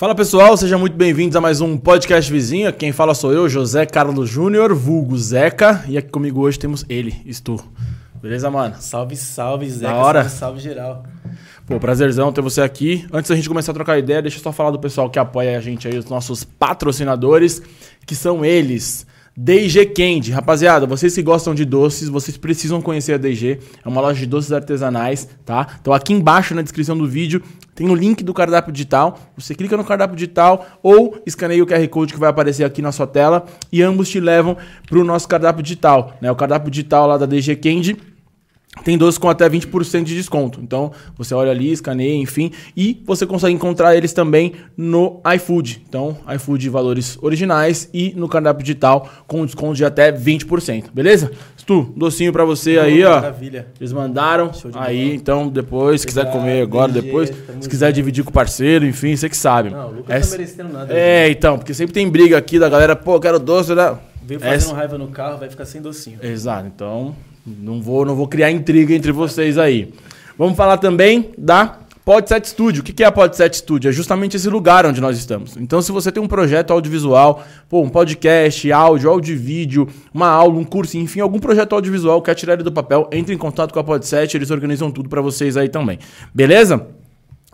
Fala pessoal, sejam muito bem-vindos a mais um podcast vizinho. Quem fala sou eu, José Carlos Júnior, vulgo Zeca. E aqui comigo hoje temos ele, Stu. Beleza, mano? Salve, salve, Zeca. Da hora. Salve, salve geral. Pô, prazerzão ter você aqui. Antes da gente começar a trocar ideia, deixa eu só falar do pessoal que apoia a gente aí, os nossos patrocinadores, que são eles. DG Candy. Rapaziada, vocês que gostam de doces, vocês precisam conhecer a DG. É uma loja de doces artesanais, tá? Então aqui embaixo na descrição do vídeo tem o link do cardápio digital. Você clica no cardápio digital ou escaneia o QR Code que vai aparecer aqui na sua tela e ambos te levam para o nosso cardápio digital, né? O cardápio digital lá da DG Candy tem doces com até 20% de desconto. Então, você olha ali, escaneia, enfim, e você consegue encontrar eles também no iFood. Então, iFood valores originais e no cardápio digital com desconto de até 20%, beleza? Stu, docinho pra você aí, ó. Maravilha. Eles mandaram aí, bola. então depois, se quiser comer agora, depois, se quiser junto. dividir com o parceiro, enfim, você que sabe. Não, o Lucas Essa- não tá merecendo nada. É, então, porque sempre tem briga aqui da galera, pô, quero doce, né? Veio fazendo Essa- raiva no carro, vai ficar sem docinho. Exato, então não vou, não vou criar intriga entre vocês aí. Vamos falar também da Podset Studio. O que é a Podset Studio? É justamente esse lugar onde nós estamos. Então, se você tem um projeto audiovisual, pô, um podcast, áudio, áudio vídeo, uma aula, um curso, enfim, algum projeto audiovisual, quer tirar ele do papel, entre em contato com a Podset, eles organizam tudo pra vocês aí também. Beleza?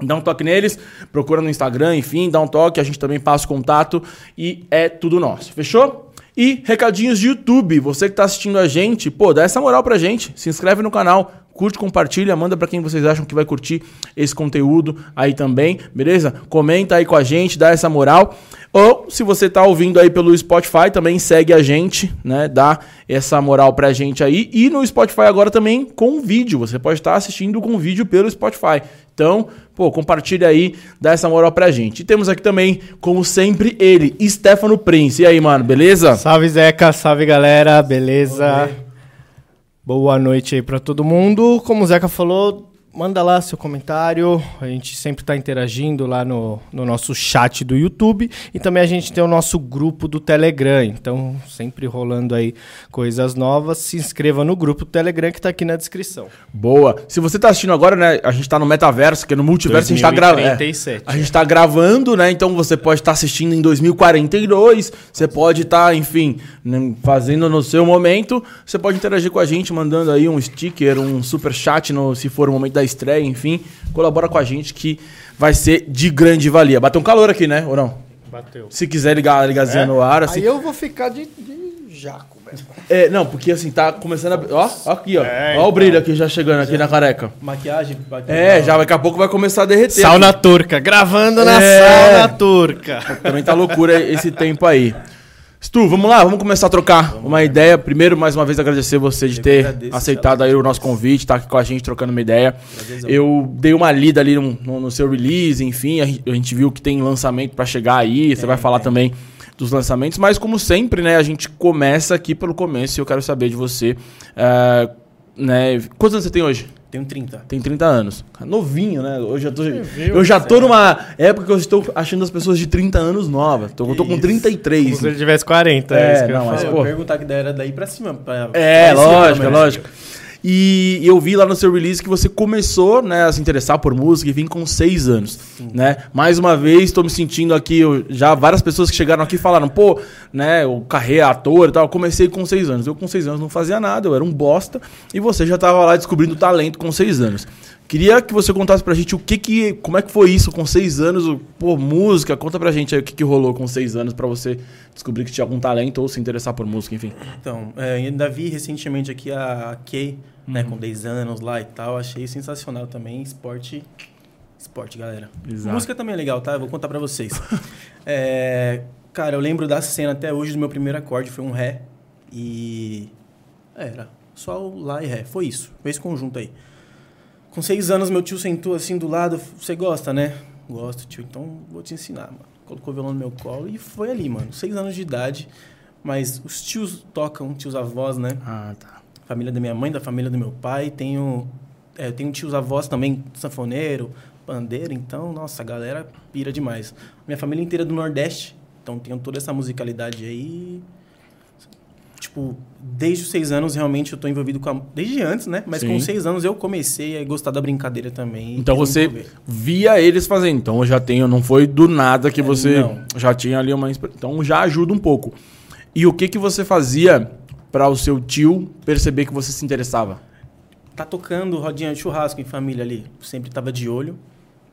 Dá um toque neles, procura no Instagram, enfim, dá um toque, a gente também passa o contato e é tudo nosso. Fechou? E recadinhos de YouTube. Você que tá assistindo a gente, pô, dá essa moral pra gente. Se inscreve no canal, curte, compartilha, manda pra quem vocês acham que vai curtir esse conteúdo aí também, beleza? Comenta aí com a gente, dá essa moral. Ou se você tá ouvindo aí pelo Spotify, também segue a gente, né? Dá essa moral pra gente aí. E no Spotify agora também com vídeo. Você pode estar assistindo com vídeo pelo Spotify. Então, pô, compartilha aí, dá essa moral pra gente. E temos aqui também, como sempre, ele, Stefano Prince. E aí, mano, beleza? Salve Zeca, salve galera, beleza? Boa noite aí pra todo mundo. Como o Zeca falou, manda lá seu comentário. A gente sempre tá interagindo lá no, no nosso chat do YouTube. E também a gente tem o nosso grupo do Telegram. Então, sempre rolando aí coisas novas. Se inscreva no grupo do Telegram que tá aqui na descrição. Boa. Se você tá assistindo agora, né, a gente tá no metaverso, que é no multiverso, a gente tá gravando. 2037. A gente tá gravando, né? Então você pode estar assistindo em 2042. Você pode estar, enfim, né, fazendo no seu momento. Você pode interagir com a gente, mandando aí um sticker, um super chat, no, se for o momento da estreia, enfim. Colabora com a gente que vai ser de grande valia. Bateu um calor aqui, né? Ou não? Bateu. Se quiser ligar a ligazinha no ar, assim. Aí eu vou ficar de, de jaco, velho. É, não, porque assim, tá começando a. Ó, ó aqui, ó. É, ó o então. brilho aqui já chegando aqui na careca. Maquiagem. É, já daqui a pouco vai começar a derreter. Sauna turca, gravando na É. sauna turca. Também tá loucura esse tempo aí. Stu, vamos lá, vamos começar a trocar uma ideia. Primeiro, mais uma vez, agradecer você de Eu ter agradeço, aceitado aí o nosso convite, tá aqui com a gente trocando uma ideia. Prazerzão. Eu dei uma lida ali no, no- no seu release, enfim, a, gen- a gente viu que tem lançamento pra chegar aí, você vai falar também dos lançamentos, mas como sempre, né, a gente começa aqui pelo começo e eu quero saber de você, eh, né, quantos anos você tem hoje? Tenho 30. Tem 30 anos. Novinho, né? Hoje eu, tô, eu já tô numa época que eu estou achando as pessoas de 30 anos novas. Tô, eu tô com Isso. 33. Como se ele tivesse 40, É, é, isso que eu não, ia mas, eu pô. perguntar que daí era daí pra cima. Pra, É, pra cima, lógico, é lógico. E eu vi lá no seu release que você começou né, a se interessar por música e vim com 6 anos. Né? Mais uma vez, estou me sentindo aqui. eu- já várias pessoas que chegaram aqui falaram, pô, né, o carreira, ator e tal. Eu comecei com 6 anos. Eu com 6 anos não fazia nada, eu era um bosta. E você já estava lá descobrindo talento com 6 anos. Queria que você contasse pra gente o que que. Como é que foi isso com 6 anos? Pô, música, conta pra gente aí o que, que rolou com 6 anos pra você descobrir que tinha algum talento ou se interessar por música, enfim. Então, é, ainda vi recentemente aqui a Kay, né, Uhum. com 10 anos lá e tal. Achei sensacional também. Esporte. Esporte, galera. Exato. Música também é legal, tá? Eu vou contar pra vocês. É, cara, eu lembro da cena até hoje do meu primeiro acorde. Foi um Ré. E. Era. Só o Lá e Ré. Foi isso. Foi esse conjunto aí. Com seis anos, meu tio sentou assim do lado. Você gosta, né? Gosto, tio. Então vou te ensinar, mano. Colocou o violão no meu colo e foi ali, mano. Seis anos de idade. Mas os tios tocam, tios avós, né? Ah, tá. Família da minha mãe, da família do meu pai. Tenho, é, tenho tios avós também, sanfoneiro, pandeiro. Então, nossa, a galera pira demais. Minha família inteira é do Nordeste. Então, tenho toda essa musicalidade aí. Tipo, desde os seis anos, realmente, eu tô envolvido com a... Desde antes, né? Mas Sim. com seis anos eu comecei a gostar da brincadeira também. Então você via eles fazendo. Então eu já tenho, não foi do nada que É, você não. já tinha ali uma. Então já ajuda um pouco. E o que que você fazia para o seu tio perceber que você se interessava? Tá tocando rodinha de churrasco em família ali. Sempre tava de olho.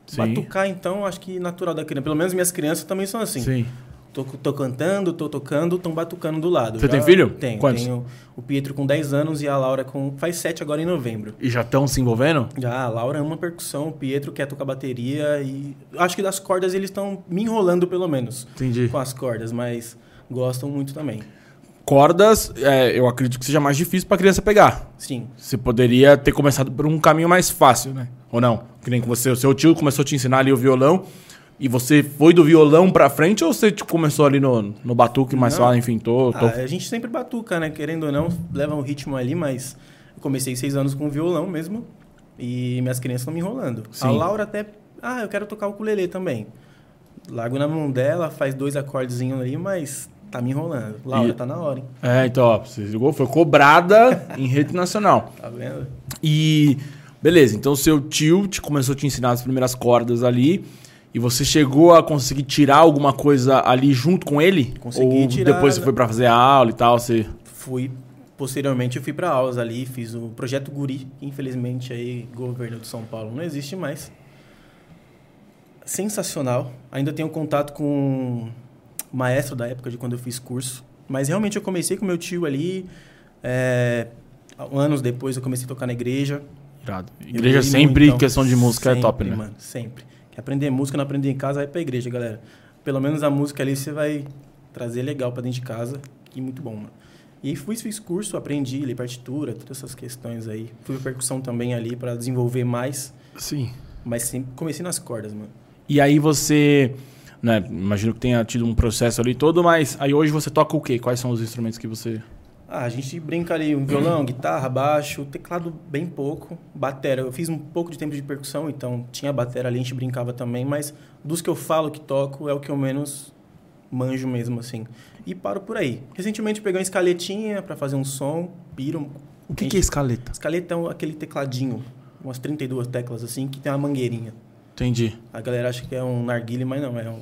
Sim. Batucar, então, acho que natural da criança. Pelo menos minhas crianças também são assim. Sim. Tô, tô cantando, tô tocando, tão batucando do lado. Você tem filho? Tenho. Quantos? Tenho o Pietro com 10 anos e a Laura com... Faz 7 agora em novembro. E já estão se envolvendo? Já, a Laura ama percussão, o Pietro quer tocar bateria e... Acho que das cordas eles estão me enrolando, pelo menos, Entendi. com as cordas, mas gostam muito também. Cordas, é, eu acredito que seja mais difícil para criança pegar. Sim. Você poderia ter começado por um caminho mais fácil, né? Ou não? Que nem com você, o seu tio começou a te ensinar ali o violão e você foi do violão pra frente ou você tipo, começou ali no, no batuque mais Não. fácil, enfim, tô, tô... Ah, a gente sempre batuca, né? Querendo ou não, leva um ritmo ali, mas eu comecei seis anos com violão mesmo e minhas crianças estão me enrolando. Sim. A Laura até, ah, eu quero tocar o ukulele também. Largo na mão dela, faz dois acordezinhos ali, mas tá me enrolando. Laura, E- tá na hora, hein? É, então, ó, você ligou, foi cobrada em rede nacional. Tá vendo? E beleza, então seu tio te começou a te ensinar as primeiras cordas ali e você chegou a conseguir tirar alguma coisa ali junto com ele? Consegui Ou tirar- depois você foi pra fazer a aula e tal, você Fui, posteriormente eu fui para aulas ali, fiz o projeto Guri, que infelizmente aí governo de São Paulo não existe mais. Sensacional. Ainda tenho contato com o maestro da época de quando eu fiz curso, mas realmente eu comecei com meu tio ali. é, anos depois eu comecei a tocar na igreja. Irado. Igreja sempre, muito, questão de música é sempre, top, né? Mano, sempre. Aprender música, não aprender em casa, vai pra igreja, galera. Pelo menos a música ali você vai trazer legal pra dentro de casa. E muito bom, mano. E aí fui, fiz curso, aprendi, li partitura, todas essas questões aí. Fui pra percussão também ali pra desenvolver mais. Sim. Mas sempre comecei nas cordas, mano. E aí você, né, imagino que tenha tido um processo ali todo, mas aí hoje você toca o quê? Quais são os instrumentos que você... Ah, a gente brinca ali, um violão, guitarra, baixo, teclado bem pouco, batera. Eu fiz um pouco de tempo de percussão, então tinha batera ali, a gente brincava também, mas dos que eu falo que toco é o que eu menos manjo mesmo, assim. E paro por aí. Recentemente peguei uma escaletinha pra fazer um som, piro. O que, que é escaleta? Escaleta é aquele tecladinho, umas 32 teclas assim, que tem uma mangueirinha. Entendi. A galera acha que é um narguile, mas não, é um...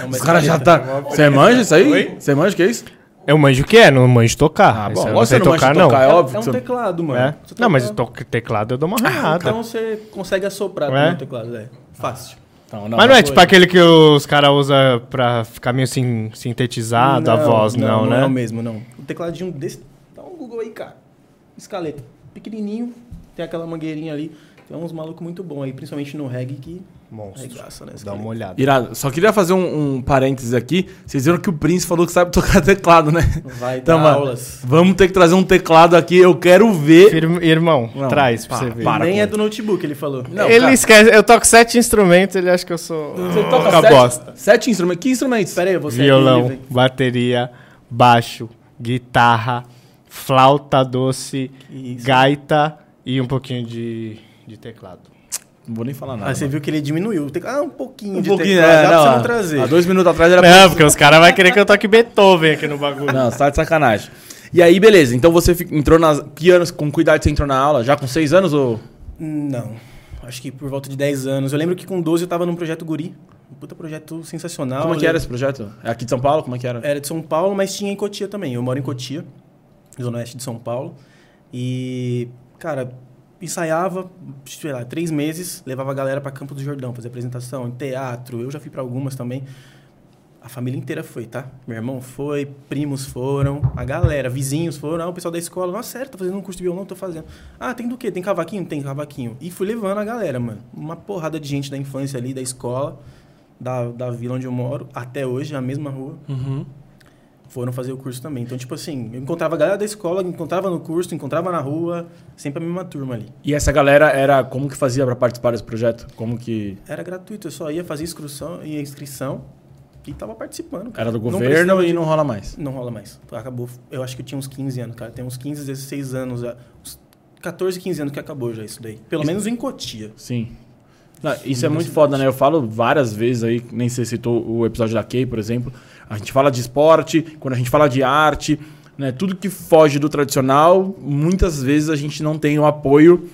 É Os caras já tá... Você manja isso aí? Você manja o que é isso? Eu manjo o que é, não manjo tocar. Ah, bom, eu você sei não manja tocar, tocar, é não. óbvio É um que você- teclado, mano. É? Você Não, mas toca- to teclado eu dou uma ranhada. Então você consegue assoprar É? com o teclado, é. Fácil. Não, mas não é tipo aquele que os caras usam pra ficar meio sin sintetizado a voz, não, não né? é o mesmo, não. Um tecladinho desse. Dá um Google aí, cara. Escaleta. Pequenininho, tem aquela mangueirinha ali. Tem uns malucos muito bons aí, principalmente no reggae, que Monstro. regaça, né? Dá uma olhada. Irado. Só queria fazer um, um parênteses aqui. Vocês viram que o Prince falou que sabe tocar teclado, né? Vai Então, dar mano, aulas. Vamos ter que trazer um teclado aqui. Eu quero ver. Irm- Irmão, Não, traz pra para, você ver. para. Nem é do notebook, ele falou. Não, ele cara. esquece, eu toco sete instrumentos, ele acha que eu sou Você toca sete, bosta. sete instrumentos. Que instrumentos? Pera aí, você Violão, é livre. bateria, baixo, guitarra, flauta doce, gaita e um pouquinho de, de teclado. Não vou nem falar nada. Ah, você viu que ele diminuiu. o tec- Ah, um pouquinho Um de pouquinho, teclado. é, Dá pra você não, não trazer. Há dois minutos atrás era Não, porque os caras vão querer que eu toque Beethoven aqui no bagulho. Não, você tá de sacanagem. E aí, beleza. Então você entrou nas. Que anos, com que idade você entrou na aula? Já com seis anos ou. Não. Acho que por volta de 10 anos. Eu lembro que com 12 eu tava num projeto Guri. Um puta projeto sensacional. Como é que era esse projeto? É aqui de São Paulo? Como é que era? Era de São Paulo, mas tinha em Cotia também. Eu moro em Cotia, zona oeste de São Paulo. E, cara, ensaiava, sei lá, três meses, levava a galera para Campo do Jordão, fazer apresentação, em teatro. Eu já fui para algumas também. A família inteira foi, tá? Meu irmão foi, primos foram, a galera, vizinhos foram, ah, o pessoal da escola, nossa, sério, tô fazendo um curso de violão, tô fazendo. Ah, tem do quê? Tem cavaquinho? Tem cavaquinho. E fui levando a galera, mano. Uma porrada de gente da infância ali, da escola, da, da vila onde eu moro, até hoje, a mesma rua Uhum. Foram fazer o curso também. Então, tipo assim, eu encontrava a galera da escola, encontrava no curso, encontrava na rua, sempre a mesma turma ali. E essa galera era. Como que fazia pra participar desse projeto? Como que. Era gratuito, eu só ia fazer inscrição, ia inscrição e tava participando. cara. Era do Não governo precisava e de- não rola mais. Não rola mais. Acabou, eu acho que eu tinha uns 15 anos, cara. Tem uns 15, 16 anos, ah, uns 14, 15 anos que acabou já isso daí. Pelo menos em Cotia. Sim. Não, isso é muito foda, né? Eu falo várias vezes aí, nem você citou o episódio da Kay, por exemplo. A gente fala de esporte, quando a gente fala de arte, né? Tudo que foge do tradicional, muitas vezes a gente não tem o apoio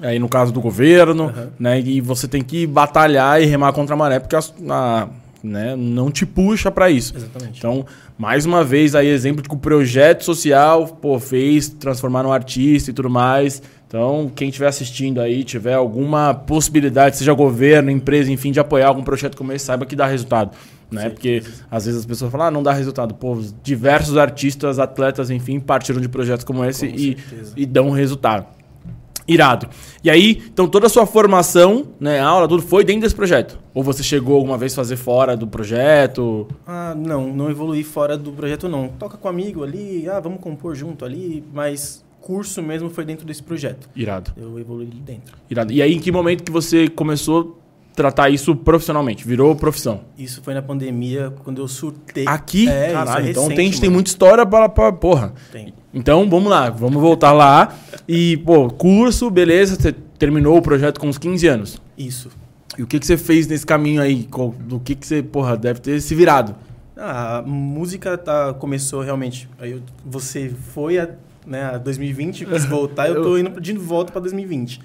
aí no caso do governo, Aham. né? E você tem que batalhar e remar contra a maré porque a, a- né, não te puxa para isso. Exatamente. Então, mais uma vez aí exemplo de que o projeto social, pô, fez transformar num artista e tudo mais. Então, quem estiver assistindo aí, tiver alguma possibilidade, seja governo, empresa, enfim, de apoiar algum projeto como esse, saiba que dá resultado. Né? Porque às vezes as pessoas falam, ah, não dá resultado. Pô, diversos artistas, atletas, enfim, partiram de projetos como esse Com e, e dão resultado. Irado. E aí, então toda a sua formação, né, aula, tudo foi dentro desse projeto? Ou você chegou alguma vez a fazer fora do projeto? Ah, não, não evoluí fora do projeto, não. Toca com amigo ali, ah, vamos compor junto ali, mas curso mesmo foi dentro desse projeto. Irado. Eu evoluí ali dentro. Irado. E aí, em que momento que você começou tratar isso profissionalmente? Virou profissão? Isso foi na pandemia, quando eu surtei. Aqui? É, isso Caralho, é então recente, tem, tem muita história para, para porra. Tem. Então, vamos lá, vamos voltar lá. E, pô, curso, beleza, você terminou o projeto com uns 15 anos. Isso. E o que, que você fez nesse caminho aí? Do que, que você, porra, deve ter se virado? Ah, a música tá, começou realmente. Aí eu- você foi a, né, a 2020, quis voltar, eu tô indo de volta para 2020.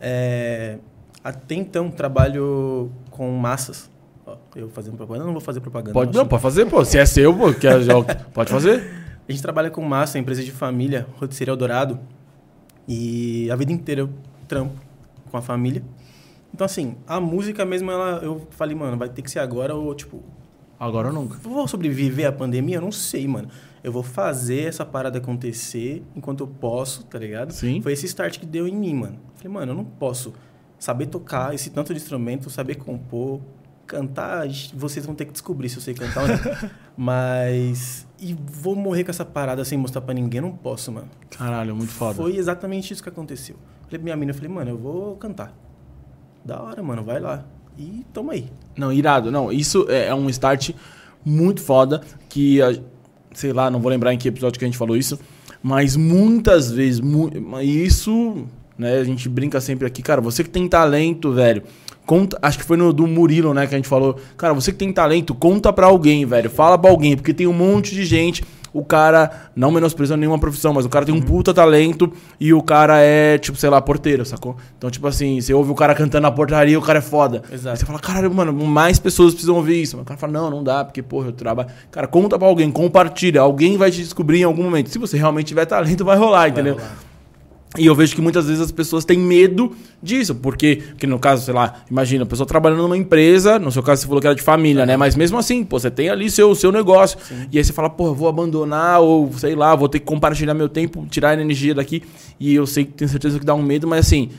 É, até então, trabalho com massas. Ó, eu fazendo propaganda, não vou fazer propaganda. Pode, não, não, pode fazer, pô. Se é seu, pô, já, pode fazer. A gente trabalha com massa, empresa de família, rotisseria Eldorado. E a vida inteira eu trampo com a família. Então, assim, a música mesmo, ela, eu falei, mano, vai ter que ser agora ou, tipo, Agora ou nunca. vou sobreviver à pandemia? Eu não sei, mano. Eu vou fazer essa parada acontecer enquanto eu posso, tá ligado? Sim. Foi esse start que deu em mim, mano. Falei, mano, eu não posso saber tocar esse tanto de instrumento, saber compor, cantar. Vocês vão ter que descobrir se eu sei cantar ou não. Mas. E vou morrer com essa parada sem mostrar pra ninguém? Não posso, mano. Caralho, muito foda. Foi exatamente isso que aconteceu. Falei pra minha mina, eu falei, mano, eu vou cantar. Da hora, mano, vai lá. E toma aí. Não, irado. Não, isso é é um start muito foda que, sei lá, não vou lembrar em que episódio que a gente falou isso, mas muitas vezes, mu- isso, né, a gente brinca sempre aqui, cara, você que tem talento, velho, conta, acho que foi no do Murilo, né, que a gente falou, cara, você que tem talento, conta pra alguém, velho, fala pra alguém, porque tem um monte de gente o cara, não menosprezando nenhuma profissão, mas o cara tem um puta talento e o cara é, tipo, sei lá, porteiro, sacou? Então, tipo assim, você ouve o cara cantando na portaria, o cara é foda. Exato. Aí você fala, caralho, mano, mais pessoas precisam ouvir isso. Mas o cara fala, não, não dá, porque, porra, eu trabalho. Cara, conta pra alguém, compartilha. Alguém vai te descobrir em algum momento. Se você realmente tiver talento, vai rolar, entendeu? rolar. E eu vejo que muitas vezes as pessoas têm medo disso, porque, porque no caso, sei lá, imagina, a pessoa trabalhando numa empresa, no seu caso você falou que era de família, né? Mas mesmo assim, pô, você tem ali seu, seu negócio. E aí você fala, pô, eu vou abandonar, ou sei lá, vou ter que compartilhar meu tempo, tirar a energia daqui. E eu sei que tenho certeza que dá um medo, mas assim,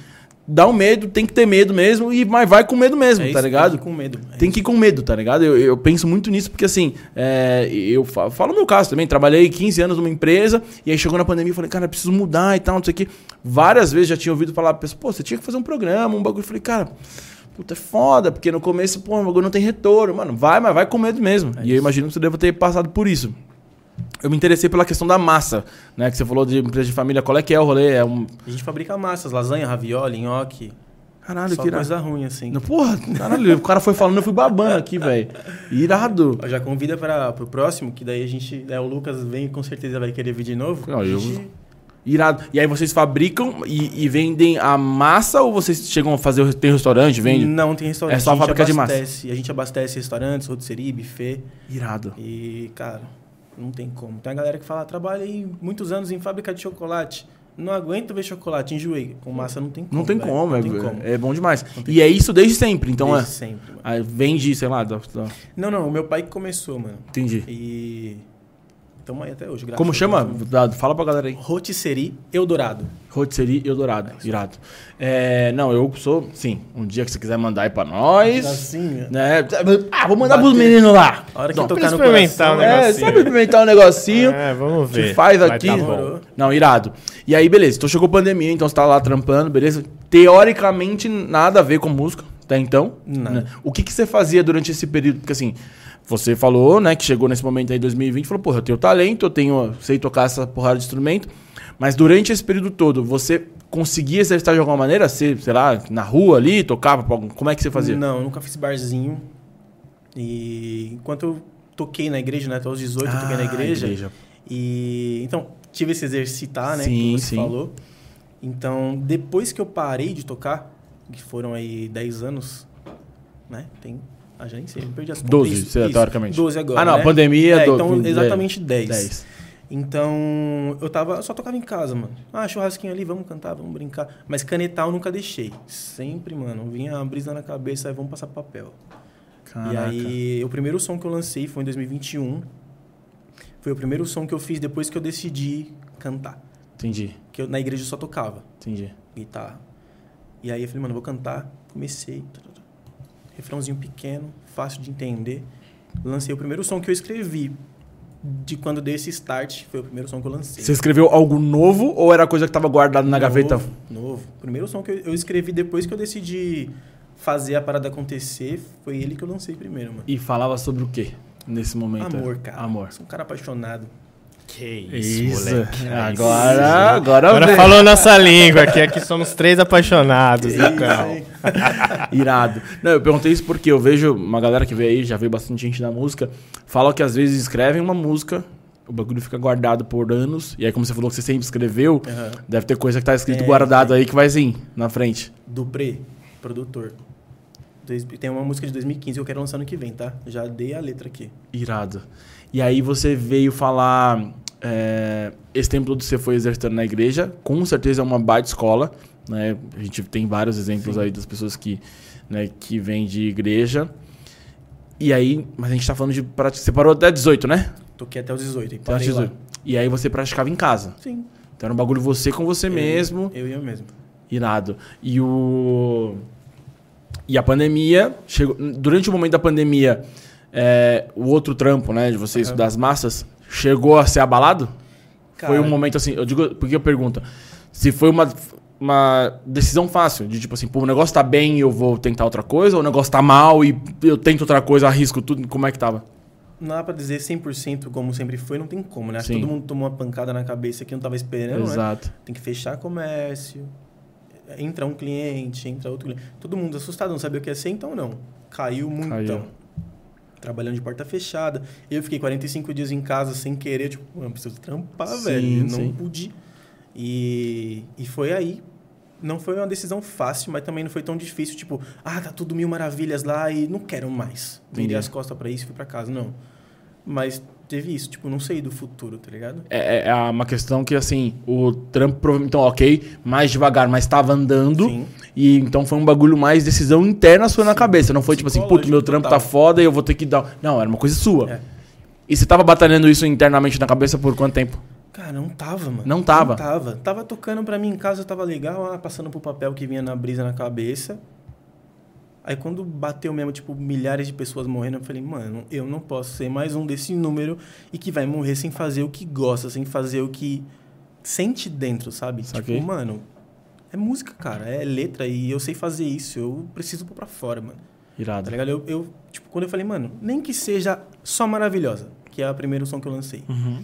dá um medo, tem que ter medo mesmo, e mas vai com medo mesmo, É tá isso, ligado? tem que ir com medo. É Tem que ir com medo, tá ligado? Eu, eu penso muito nisso porque, assim, é, eu fa- falo o meu caso também. Trabalhei 15 anos numa empresa e aí chegou na pandemia e falei, cara, preciso mudar e tal, não sei o quê. Várias vezes já tinha ouvido falar, pessoa, pô, você tinha que fazer um programa, um bagulho. Eu falei, cara, puta, é foda, porque no começo, pô, o bagulho não tem retorno. Mano, vai, mas vai com medo mesmo. É e eu imagino que você deva ter passado por isso. Eu me interessei pela questão da massa, né? Que você falou de empresa de família. Qual é que é o rolê? É um. A gente fabrica massas, lasanha, ravioli, nhoque. Caralho, só que irado. coisa ruim, assim. Não, Porra, caralho, o cara foi falando, eu fui babando aqui, velho. Irado. Já convida para o próximo, que daí a gente. Né, o Lucas vem com certeza vai querer vir de novo. Não, eu- gente- Irado. E aí vocês fabricam e, e vendem a massa ou vocês chegam a fazer tem restaurante, vende? Não tem restaurante. É só a fábrica de massa. abastece- A gente abastece restaurantes, rotisserie, buffet. Irado. E, cara, não tem como. Tem a galera que fala, trabalhei muitos anos em fábrica de chocolate. Não aguento ver chocolate, enjoei. Com massa não tem como. Não tem velho. como, não é, tem como. é bom demais. E é isso desde sempre, então Desde é. sempre, mano. Vende, sei lá, dá- Não, não, o meu pai que começou, mano. entendi. E. Tamo aí até hoje, graças Como a chama? Dado, Fala pra galera aí. Rotisserie Eldorado. Rotisserie Eldorado. Irado. É, não, eu sou, sim, um dia que você quiser mandar aí pra nós. Assim, Né? Ah, vou mandar Bater. pros meninos lá. A hora que Não, tocar no experimentar coração... um É, negocinho. sabe experimentar um negocinho. É, vamos ver. que faz Vai aqui. tá. Não, irado. E aí, beleza. Então chegou pandemia, então você tá lá trampando, beleza? Teoricamente, nada a ver com música, até então. Né? O que, que você fazia durante esse período? Porque assim, você falou, né, que chegou nesse momento aí, 2020, falou, porra, eu tenho talento, eu tenho, sei tocar essa porrada de instrumento. Mas durante esse período todo, você conseguia exercitar de alguma maneira? Você, sei lá, na rua ali, tocava? Como é que você fazia? Não, eu nunca fiz barzinho. E enquanto eu toquei na igreja, né? Até os 18 eu toquei na Ah, igreja. E então, tive esse exercitar, né? Sim, que você sim. falou. Então, depois que eu parei de tocar, que foram aí 10 anos, né? Tem. Ah, já nem sei, perdi as contas. 12, Isso, lá, isso. teoricamente. 12 agora. Ah, não, né? pandemia, É, do- então, exatamente 10. 10. Então, eu tava, eu só tocava em casa, mano. Ah, churrasquinho ali, vamos cantar, vamos brincar. Mas canetar eu nunca deixei. Sempre, mano. Vinha a brisa na cabeça, aí vamos passar papel. E Caraca. aí, o primeiro som que eu lancei foi em 2021. Foi o primeiro som que eu fiz depois que eu decidi cantar. Entendi, Que eu, na igreja eu só tocava entendi. guitarra. E aí eu falei, mano, eu vou cantar. Comecei. Refrãozinho pequeno, fácil de entender. Lancei o primeiro som que eu escrevi. De quando dei esse start, foi o primeiro som que eu lancei. Você escreveu algo novo ou era coisa que tava guardada na gaveta? Novo, novo. O primeiro som que eu, eu escrevi depois que eu decidi fazer a parada acontecer, foi ele que eu lancei primeiro, mano. E falava sobre o quê nesse momento? Amor, cara. Amor. Sou um cara apaixonado. Que Isso, moleque. Agora, agora, Agora vem. falou nossa língua aqui. Aqui somos três apaixonados, né, cara? Irado. Não, eu perguntei isso porque eu vejo uma galera que veio aí, já veio bastante gente da música, fala que às vezes escrevem uma música, o bagulho fica guardado por anos, e aí como você falou que você sempre escreveu, Aham. deve ter coisa que tá escrito É, guardado aí que vai sim, na frente. Dupré, produtor. Tem uma música de 2015 que eu quero lançar no que vem, tá? Já dei a letra aqui. Irado. E aí você veio falar. é, esse tempo todo você foi exercitando na igreja, com certeza é uma baita escola. Né? A gente tem vários exemplos Sim. aí das pessoas que, né, que vêm de igreja. E aí, mas a gente tá falando de. Você parou até 18, né? Toquei até os 18. E Até parei 18. lá. E aí você praticava em casa. Sim. Então era um bagulho você com você Eu- mesmo. Eu e eu mesmo. Irado. E o. E a pandemia. Chegou... Durante o momento da pandemia, é, o outro trampo, né, de você Aham. estudar as massas, chegou a ser abalado? Cara, Foi um momento assim. Eu digo, porque eu pergunto, se foi uma, uma decisão fácil, de tipo assim, pô, o negócio tá bem eu vou tentar outra coisa, ou o negócio tá mal e eu tento outra coisa, arrisco tudo, como é que tava? Não dá pra dizer 100% como sempre foi, não tem como, né? Acho que todo mundo tomou uma pancada na cabeça que não tava esperando, né? Exato. Tem que fechar comércio. Entra um cliente, entra outro cliente. Todo mundo assustado, não sabia o que ia ser, então não. Caiu muito. Caiu. Trabalhando de porta fechada. Eu fiquei 45 dias em casa sem querer, tipo, mano, preciso trampar, Sim, velho. Não sim. pude. E, e foi aí. Não foi uma decisão fácil, mas também não foi tão difícil, tipo, ah, tá tudo mil maravilhas lá e não quero mais. Vender as costas pra isso e fui pra casa. Não. Mas teve isso, tipo, não sei do futuro, tá ligado? É, é uma questão que, assim, o trampo, provavelmente, então, ok, mais devagar, mas tava andando. Sim. E então foi um bagulho mais decisão interna sua na cabeça. Não foi tipo assim, puto, meu trampo tá foda e eu vou ter que dar. Não, era uma coisa sua. É. E você tava batalhando isso internamente na cabeça por quanto tempo? Cara, não tava, mano. Não tava? Não tava. Tava tocando pra mim em casa, tava legal, ah, passando pro papel que vinha na brisa na cabeça. Aí quando bateu mesmo, tipo, milhares de pessoas morrendo, eu falei, mano, eu não posso ser mais um desse número e que vai morrer sem fazer o que gosta, sem fazer o que sente dentro, sabe? Saquei. Tipo, mano, é música, cara, é letra e eu sei fazer isso, eu preciso pôr pra fora, mano. Irado. Tá ligado? Eu, eu, tipo, quando eu falei, mano, nem que seja só maravilhosa, que é a primeira som que eu lancei Uhum.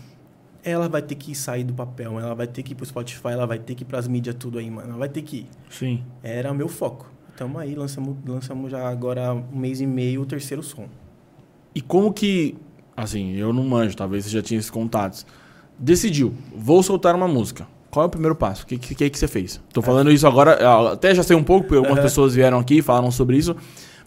ela vai ter que sair do papel, ela vai ter que ir pro Spotify, ela vai ter que ir pras mídias tudo aí, mano. Ela vai ter que ir. Sim. Era o meu foco. Tamo aí, lançamos, lançamos já agora um mês e meio o terceiro som. E como que. Assim, eu não manjo, talvez você já tinha esses contatos. Decidiu, vou soltar uma música. Qual é o primeiro passo? O que, que, que você fez? Tô falando isso agora, até já sei um pouco, porque algumas Aham. pessoas vieram aqui e falaram sobre isso.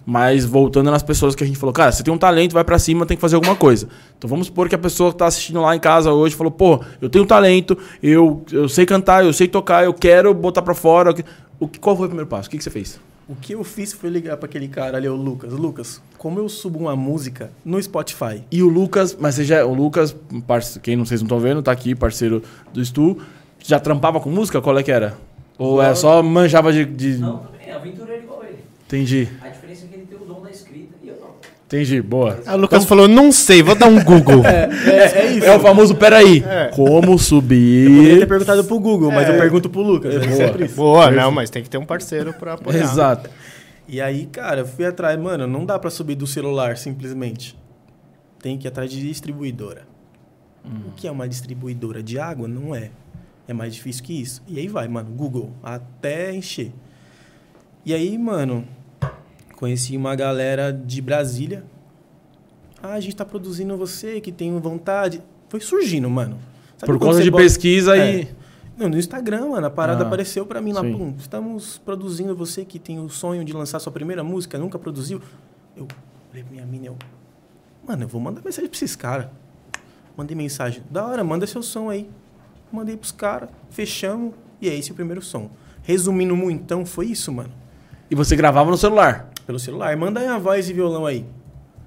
Mas voltando nas pessoas que a gente falou, cara, você tem um talento, vai pra cima, tem que fazer alguma coisa. Então vamos supor que a pessoa que tá assistindo lá em casa hoje falou, pô, eu tenho talento, eu, eu sei cantar, eu sei tocar, eu quero botar pra fora. O que, qual foi o primeiro passo? O que, que você fez? O que eu fiz foi ligar pra aquele cara ali, o Lucas. Lucas, como eu subo uma música no Spotify? E o Lucas, mas você já. O Lucas, parce- quem não vocês não estão vendo, tá aqui, parceiro do Stu. Já trampava com música? Qual é que era? Ou é só manjava de. de- Não, também é aventureiro igual ele. Entendi, A diferença é que ele tem o dom da escrita e eu não. Entendi, boa. Aí o Lucas falou, não sei, vou dar um Google. É, é isso. É o famoso, peraí. É. Como Poderia ter subir. perguntado pro Google, mas eu pergunto pro Lucas. É sempre isso. Boa, não, mas tem que ter um parceiro pra apoiar. Exato. E aí, cara, eu fui atrás, mano, não dá pra subir do celular simplesmente. Tem que ir atrás de distribuidora. O que é uma distribuidora de água? Não é. É mais difícil que isso. E aí vai, mano, Google, até encher. E aí, mano, conheci uma galera de Brasília. Ah, a gente tá produzindo você que tem vontade. Foi surgindo, mano. Sabe Por conta de bota- pesquisa É. e. Não, no Instagram, mano, a parada Ah, apareceu pra mim lá. sim. Pum, estamos produzindo você que tem o sonho de lançar sua primeira música, nunca produziu. Eu pra minha mina, eu... Mano, eu vou mandar mensagem pra esses caras. Mandei mensagem. Da hora, manda seu som aí. Mandei pros caras, fechamos, e é esse o primeiro som. Resumindo muito, então, foi isso, mano. E você gravava no celular. Pelo celular. Manda aí a voz e violão aí.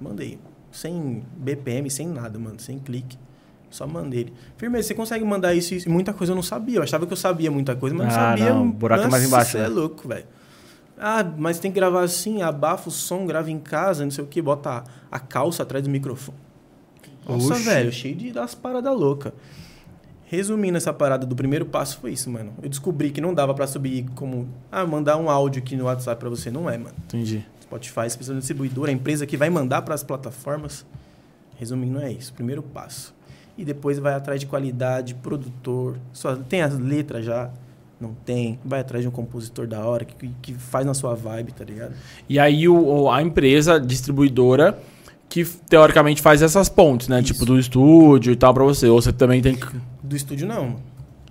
Mandei. Sem BPM, sem nada, mano. Sem clique. Só mandei ele. Firmeza, você consegue mandar isso e muita coisa eu não sabia. Eu achava que eu sabia muita coisa, mas não Ah, sabia. não. O buraco é mais Nossa, embaixo, Você né? é louco, velho. Ah, mas tem que gravar assim, abafa o som, grava em casa, não sei o que, bota a, a calça atrás do microfone. Nossa, Oxi. velho, cheio de das paradas loucas. Resumindo essa parada do primeiro passo foi isso, mano. Eu descobri que não dava pra subir como, ah, mandar um áudio aqui no WhatsApp pra você. Não é, mano. Entendi. Spotify, você precisa de distribuidor, a empresa que vai mandar para as plataformas. Resumindo, é isso. Primeiro passo. E depois vai atrás de qualidade, produtor. Só, tem as letras já? Não tem. Vai atrás de um compositor da hora que, que faz na sua vibe, tá ligado? E aí o, a empresa distribuidora que teoricamente faz essas pontes, né? Isso. Tipo do estúdio e tal pra você. Ou você também tem que. Do estúdio, não.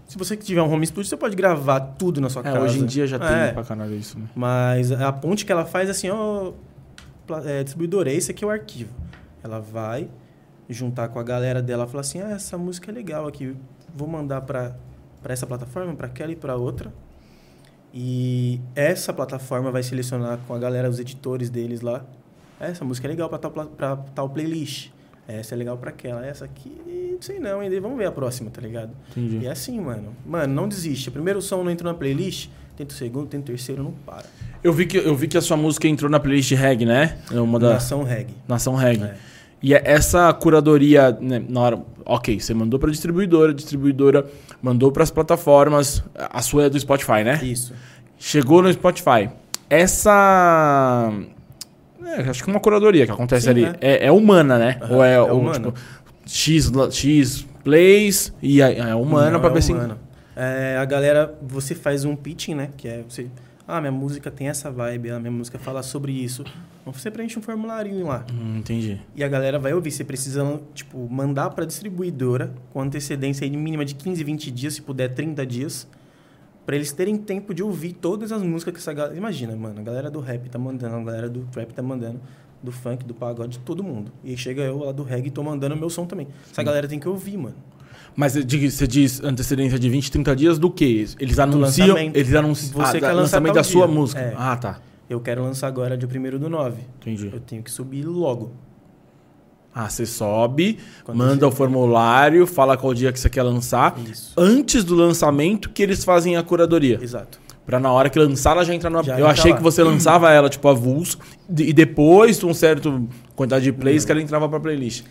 Se você tiver um home studio, você pode gravar tudo na sua É, casa. hoje em dia já tem É. pra caralho isso, né? Mas a ponte que ela faz é assim, ó, é, distribuidora, esse aqui é o arquivo. Ela vai juntar com a galera dela e falar assim, ah, essa música é legal aqui, vou mandar pra para essa plataforma, pra aquela e pra outra. E essa plataforma vai selecionar com a galera, os editores deles lá, essa música é legal pra tal, pra tal playlist. Essa é legal pra aquela. Essa aqui, não sei não, ainda vamos ver a próxima, tá ligado? Entendi. E é assim, mano. Mano, não desiste. O primeiro som não entrou na playlist, tenta o segundo, tenta o terceiro, não para. Eu vi, que, eu vi que a sua música entrou na playlist reggae, né? É uma da Nação reggae. Nação Reggae. É. E é- essa curadoria, né, na hora. Ok, você mandou pra distribuidora, a distribuidora mandou pras plataformas. A sua é do Spotify, né? Isso. Chegou no Spotify. Essa. É, acho que uma curadoria que acontece Sim, ali. né? É, é humana, né? Aham, Ou é, é tipo, X, X plays e é, humana Não, pra é ver se. É, a galera, você faz um pitching, né? Que é você. Ah, minha música tem essa vibe, a minha música fala sobre isso. Então você preenche um formulário lá. Hum, entendi. E a galera vai ouvir. Você precisa, tipo, mandar pra distribuidora com antecedência aí de mínima de 15, 20 dias, se puder 30 dias. Pra eles terem tempo de ouvir todas as músicas que essa galera. Imagina, mano, a galera do rap tá mandando, a galera do trap tá mandando, do funk, do pagode, todo mundo. E aí chega eu lá do reggae e tô mandando o meu som também. Essa galera tem que ouvir, mano. Mas você diz- antecedência de 20, 30 dias do quê? Eles anunciam. Eles anunciam. Você ah, quer lançamento da sua dia. música. É. Ah, tá. Eu quero lançar agora dia 1 do 9. Entendi. Eu tenho que subir logo. Ah, você sobe, Quando manda o formulário, fala qual dia que você quer lançar. Isso. Antes do lançamento que eles fazem a curadoria. Exato. Pra na hora que lançar ela já entrar numa. Já eu entra achei lá. que você lançava ela, tipo, avulso. E depois, um certo quantidade de plays, que ela entrava pra playlist.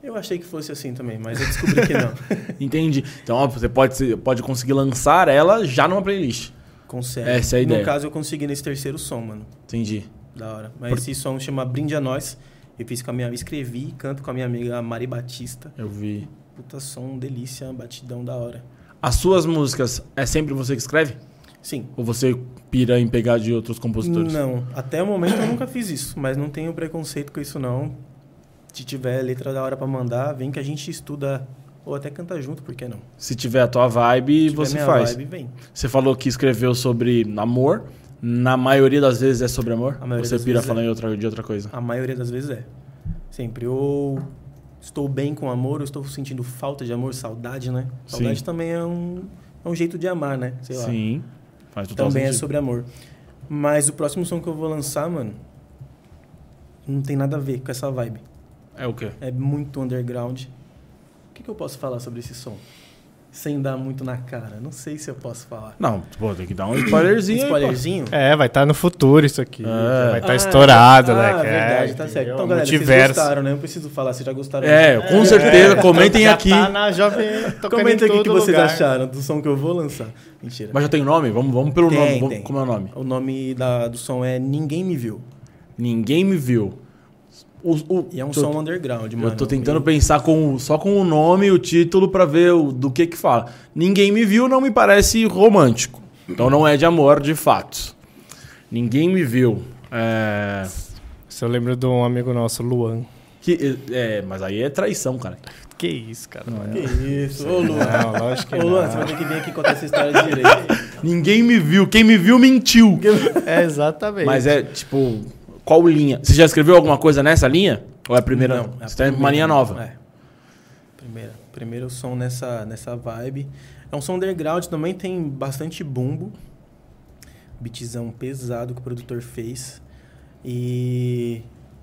Eu achei que fosse assim também, mas eu descobri que não. Entendi. Então, ó, você pode, pode conseguir lançar ela já numa playlist. Consegue. Essa é a ideia. No caso, eu consegui nesse terceiro som, mano. Entendi. Da hora. Mas esse som chama Brinde a Nós. Eu fiz com a minha... Escrevi e canto com a minha amiga Mari Batista. Eu vi. Puta som, delícia, batidão da hora. As suas músicas, é sempre você que escreve? Sim. Ou você pira em pegar de outros compositores? Não, até o momento eu nunca fiz isso, mas não tenho preconceito com isso não. Se tiver letra da hora pra mandar, vem que a gente estuda ou até canta junto, por que não? Se tiver a tua vibe, Se tiver você faz. Vibe, vem. Você falou que escreveu sobre amor. Na maioria das vezes é sobre amor? A maioria Ou você das pira vezes falando é. em outra, de outra coisa? A maioria das vezes é. Sempre. Ou estou bem com amor, ou estou sentindo falta de amor, saudade, né? Saudade Sim. também é um, é um jeito de amar, né? Sei lá. Sim. Faz total Também é sentido. sobre amor. Mas o próximo som que eu vou lançar, mano, não tem nada a ver com essa vibe. É o quê? É muito underground. O que, que eu posso falar sobre esse som? Sem dar muito na cara. Não sei se eu posso falar. Não, pô, tem que dar um spoilerzinho Um aí, spoilerzinho? É, vai estar no futuro isso aqui. É. Vai estar Ah, estourado, ah, né? é, verdade, tá certo. Então, galera, vocês Multiverso. gostaram, né? Não preciso falar, vocês já gostaram. É, com certeza, comentem Já aqui. Tá na jovem, tocando Comenta em aqui o que vocês lugar. acharam do som que eu vou lançar. Mentira. Mas já tem nome? Vamos, vamos pelo Tem, nome. Tem. Como é o nome? O nome da, do som é Ninguém Me Viu. Ninguém me viu. O, o- E é um tô- som underground, mano. Eu tô tentando pensar com, só com o nome e o título pra ver o- do que que fala. Ninguém me viu não me parece romântico. Então não é de amor, de fato. Ninguém me viu. É... Isso eu lembro de um amigo nosso, Luan. Que, é, mas aí é traição, cara. Que isso, cara. Que isso, ô Luan. Não, lógico que Ô Luan, não. você vai ter que vir aqui contar essa história direito. Ninguém me viu. Quem me viu mentiu. É, exatamente. Mas é, tipo, qual linha? Você já escreveu alguma coisa nessa linha? Ou é a primeira? Não, é a Você tá em uma primeira, linha nova? É. Primeira. Primeiro som nessa, nessa vibe. É um som underground, também tem bastante bumbo. Beatzão pesado que o produtor fez. E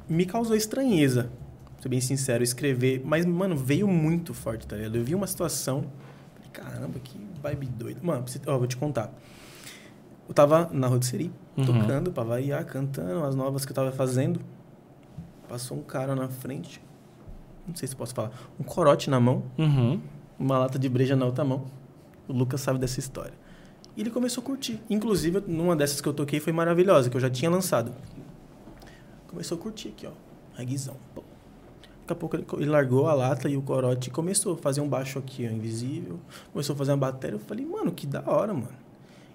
me causou estranheza, pra ser bem sincero, escrever. Mas, mano, veio muito forte, tá ligado? Eu vi uma situação. Falei, caramba, que vibe doida. Mano, ó, vou te contar. Eu tava na rotisserie, Uhum. tocando pra variar, cantando as novas que eu tava fazendo. Passou um cara na frente. Não sei se posso falar. Um corote na mão, Uhum. uma lata de breja na outra mão. O Lucas sabe dessa história. E ele começou a curtir. Inclusive, numa dessas que eu toquei foi maravilhosa, que eu já tinha lançado. Começou a curtir aqui, ó. Reguizão. Pô. Daqui a pouco ele, largou a lata e o corote começou a fazer um baixo aqui, ó, invisível. Começou a fazer uma bateria. Eu falei, mano, que da hora, mano.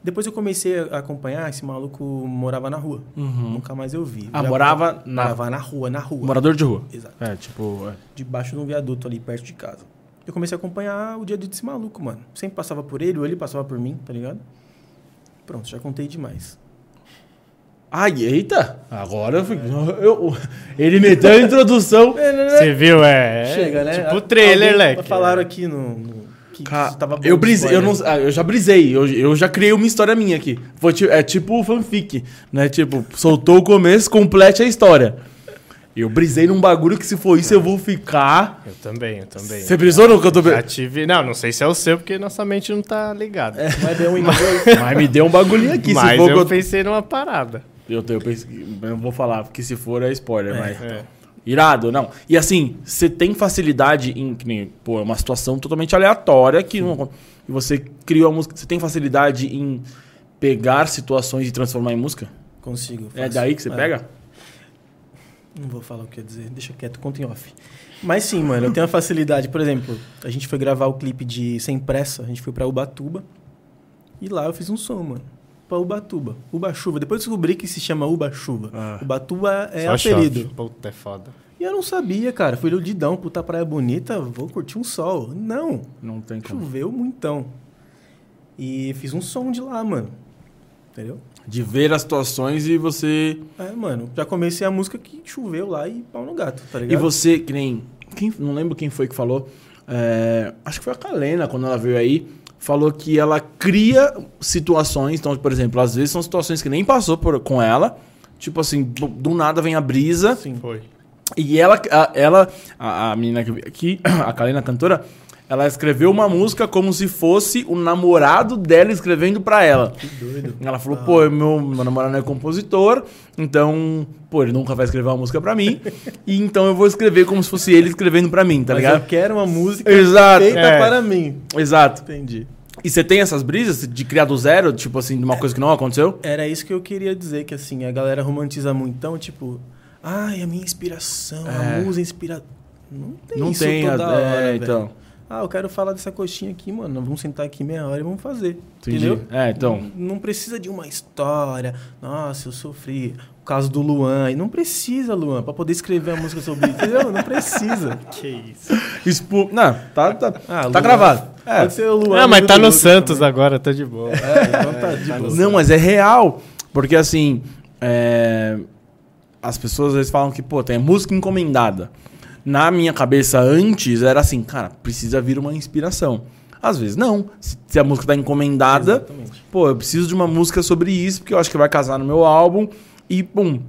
Depois eu comecei a acompanhar, esse maluco morava na rua. Uhum. Nunca mais eu vi. Ah, Já- morava na. Morava na rua, na rua. Morador de rua. Exato. É, tipo. é. Debaixo de um viaduto ali, perto de casa. Eu comecei a acompanhar o dia a dia desse maluco, mano. Sempre passava por ele, ou ele passava por mim, tá ligado? Pronto, já contei demais. Ai, eita! Agora eu, fui- eu- ele meteu a introdução. Você viu, é. Chega, né? Tipo o trailer, leque. Falaram aqui no... no que Ca- tava bom eu brisei, eu, não, ah, eu já brisei, eu, eu já criei uma história minha aqui. Foi é tipo fanfic, né? Tipo, soltou o começo, complete a história. Eu brisei num bagulho que se for isso eu vou ficar. Eu também, eu também. Você brisou no que eu tô Já brisando? tive. Não, não sei se é o seu, porque nossa mente não tá ligada. É bem um e dois. Mas me deu um bagulhinho aqui. se Mas for que eu eu, pensei numa parada. eu, eu pensei, eu não vou falar, porque se for é spoiler, mas. É. Irado, não. E assim, você tem facilidade em. Pô, é uma situação totalmente aleatória que não, e você criou a música. Você tem facilidade em pegar situações e transformar em música? Consigo. É faço. daí que você É. pega? Não vou falar o que eu ia dizer, deixa quieto, conta em off. Mas sim, mano, eu tenho a facilidade. Por exemplo, a gente foi gravar o clipe de Sem Pressa, a gente foi pra Ubatuba. E lá eu fiz um som, mano. Pra Ubatuba. Uba-chuva. Depois eu descobri que se chama Uba-chuva. Ah. Ubatuba é Só apelido. chove. Puta, é foda. E eu não sabia, cara. Fui iludidão, puta praia bonita, vou curtir um sol. Não, Não tem como. choveu muitão. E fiz um som de lá, mano. Entendeu? De ver as situações e você. É, mano, já comecei a música que choveu lá e pau no gato, tá E ligado? você, que nem. Quem, não lembro quem foi que falou. é, acho que foi a Kalena, quando ela veio aí. Falou que ela cria situações. Então, por exemplo, às vezes são situações que nem passou por, com ela. Tipo assim, do, do nada vem a brisa. Sim. Foi. E ela, a, ela, a, a menina que aqui, a Kalena cantora, ela escreveu uma música como se fosse o namorado dela escrevendo pra ela. Que doido. Ela falou, pô, meu, meu namorado é compositor, então, pô, ele nunca vai escrever uma música pra mim, e então eu vou escrever como se fosse ele escrevendo pra mim, tá Mas ligado? eu quero uma música Exato. feita É. para mim. Exato. Entendi. E você tem essas brisas de criar do zero, tipo assim, de uma coisa que não aconteceu? Era isso que eu queria dizer, que assim, a galera romantiza muito. Então, tipo, ai, a minha inspiração, É. a musa inspira... Não tem não isso tem, toda a- hora, é, velho. então. Ah, eu quero falar dessa coxinha aqui, mano. Vamos sentar aqui meia hora e vamos fazer. Entendi. Entendeu? É, então. Não, não precisa de uma história. Nossa, eu sofri. O caso do Luan. E não precisa, Luan, pra poder escrever a música sobre isso. Entendeu? Não precisa. Que isso. Expu... Não, tá, tá, Ah, tá Luan. gravado. É. Pode ser o Luan. Não, mas tá no Santos também. agora, tá de boa. É, então tá de boa. Não, mas é real. Porque assim, é, as pessoas às vezes falam que, pô, tem música encomendada. Na minha cabeça antes era assim, cara, precisa vir uma inspiração. Às vezes não. Se, a música tá encomendada, Exatamente. pô, eu preciso de uma música sobre isso, porque eu acho que vai casar no meu álbum. E, pum.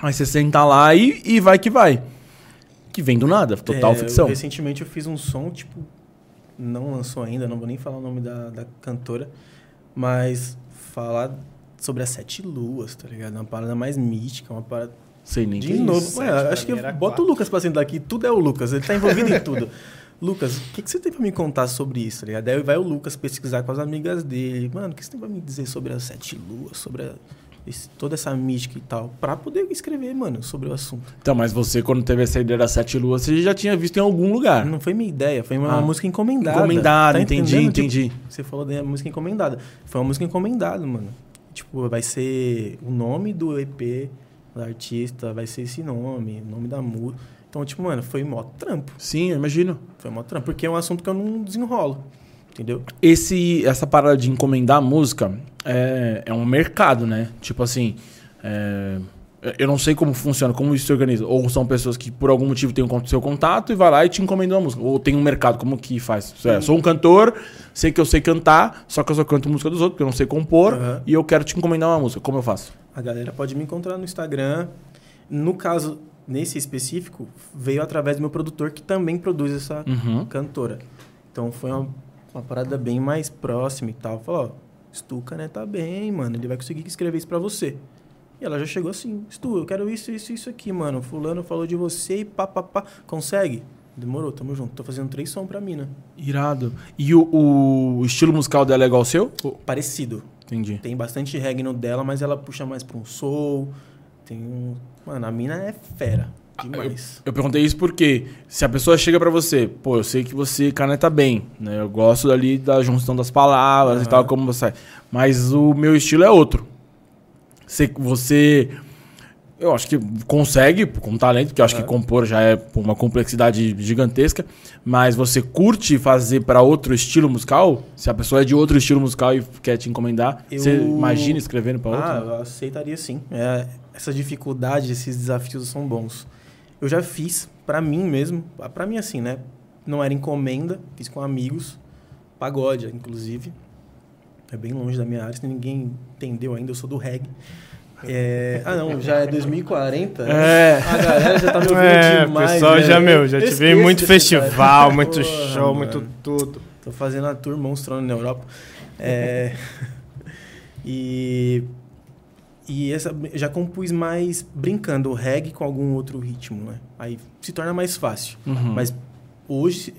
Aí você senta lá e, e vai que vai. Que vem do nada, total É, ficção. eu- recentemente eu fiz um som, tipo, não lançou ainda, não vou nem falar o nome da, da cantora, mas falar sobre as sete luas, tá ligado? Uma parada mais mística, uma parada. Sei nem De que novo, isso. ué, acho que bota quatro. o Lucas pra sentar aqui, tudo é o Lucas, ele tá envolvido em tudo. Lucas, o que, que você tem pra me contar sobre isso, tá? Daí vai o Lucas pesquisar com as amigas dele. Mano, o que você tem pra me dizer sobre as sete luas, sobre a- esse- toda essa mística e tal? Pra poder escrever, mano, sobre o assunto. Então, mas você, quando teve essa ideia das sete luas, você já tinha visto em algum lugar. Não foi minha ideia, foi uma Ah. música encomendada. Encomendada, Tá entendi? Tipo, entendi. você falou da música encomendada. Foi uma música encomendada, mano. Tipo, vai ser o nome do EP da artista, vai ser esse nome, o nome da música. Então, tipo, mano, foi mó trampo. Sim, eu imagino. Foi mó trampo. Porque é um assunto que eu não desenrolo. Entendeu? Esse, essa parada de encomendar música é, é um mercado, né? Tipo assim, é, eu não sei como funciona, como isso se organiza. Ou são pessoas que por algum motivo têm o seu contato e vai lá e te encomendam uma música. Ou tem um mercado, como que faz? É, sou um cantor, sei que eu sei cantar, só que eu só canto música dos outros, porque eu não sei compor, Aham. e eu quero te encomendar uma música. Como eu faço? A galera pode me encontrar no Instagram. No caso, nesse específico, veio através do meu produtor, que também produz essa Uhum. cantora. Então foi uma, uma parada bem mais próxima e tal. Falou, ó, Stuka, né, tá bem, mano. Ele vai conseguir escrever isso pra você. E ela já chegou assim, Stu, eu quero isso, isso, isso aqui, mano. Fulano falou de você e pá, pá, pá. Consegue? Demorou, tamo junto. Tô fazendo três sons pra mina. Irado. E o, o estilo musical dela é igual ao seu? Parecido. Entendi. Tem bastante reggae no dela, mas ela puxa mais pra um soul. Tem um... Mano, a mina é fera. Demais. Eu perguntei isso porque se a pessoa chega pra você, pô, eu sei que você caneta bem, né? Eu gosto ali da junção das palavras e Aham. tal, como você. Mas o meu estilo é outro. Você, você eu acho que consegue com talento, porque eu acho que compor já é uma complexidade gigantesca, mas você curte fazer pra outro estilo musical? Se a pessoa é de outro estilo musical e quer te encomendar, Eu- você imagina escrevendo pra outro? Ah, eu aceitaria sim. É, essa dificuldade, esses desafios são bons. Eu já fiz pra mim mesmo, pra mim assim, né? Não era encomenda, fiz com amigos, pagode, inclusive. É bem longe da minha área, se ninguém entendeu ainda, eu sou do reggae. É, Ah, não, já é 2040? É. A galera já tá me ouvindo É, demais. pessoal né? já, meu, já tive muito festival, cara. muito Porra, show, mano. muito tudo. Tô fazendo a tour monstrona na Europa. É, e e essa já compus mais brincando o reggae com algum outro ritmo, né? Aí se torna mais fácil. Uhum. Mas hoje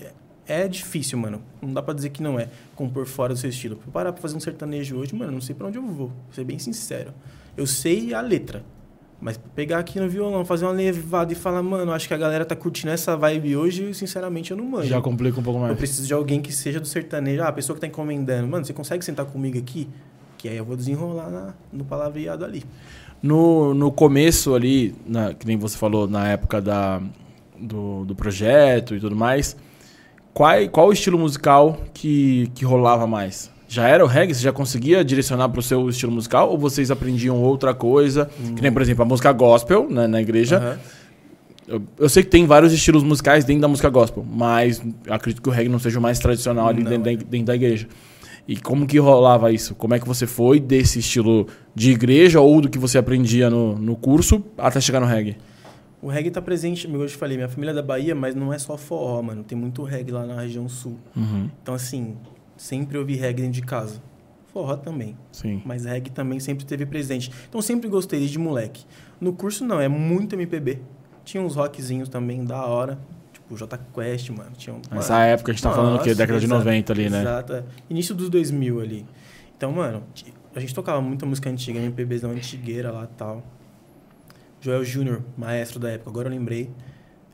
é difícil, mano. Não dá pra dizer que não é compor fora do seu estilo. Pra parar pra fazer um sertanejo hoje, mano, não sei pra onde eu vou. Vou ser bem sincero. Eu sei a letra. Mas pegar aqui no violão, fazer uma levada e falar, mano, acho que a galera tá curtindo essa vibe hoje, sinceramente eu não manjo. Já complica um pouco mais. Eu preciso de alguém que seja do sertanejo. Ah, a pessoa que tá encomendando. Mano, você consegue sentar comigo aqui? Que aí eu vou desenrolar na- no palavreado ali. No, no começo ali, na- que nem você falou, na época da, do, do projeto e tudo mais, qual, qual o estilo musical que, que rolava mais? Já era o reggae? Você já conseguia direcionar para o seu estilo musical? Ou vocês aprendiam outra coisa? Que nem, por exemplo, a música gospel né, na igreja. Aham. Eu, eu sei que tem vários estilos musicais dentro da música gospel, mas acredito que o reggae não seja o mais tradicional ali Não, dentro, é. da, dentro da igreja. E como que rolava isso? Como é que você foi desse estilo de igreja ou do que você aprendia no, no curso até chegar no reggae? O reggae tá presente, como eu te falei, minha família é da Bahia, mas não é só forró, mano. Tem muito reggae lá na região sul. Uhum, Então, assim, sempre ouvi reggae dentro de casa. Forró também. sim. Mas reggae também sempre teve presente. Então, sempre gostei desde moleque. No curso, não, é muito MPB. Tinha uns rockzinhos também da hora. Tipo, J Quest, mano. Tinha um, Nessa época a gente tá falando o quê? Década de exato, 90 ali, né? Exato. é. Início dos 2000 ali. Então, mano, a gente tocava muita música antiga, MPBzão antigueira lá e tal. Joel Júnior, maestro da época, agora eu lembrei.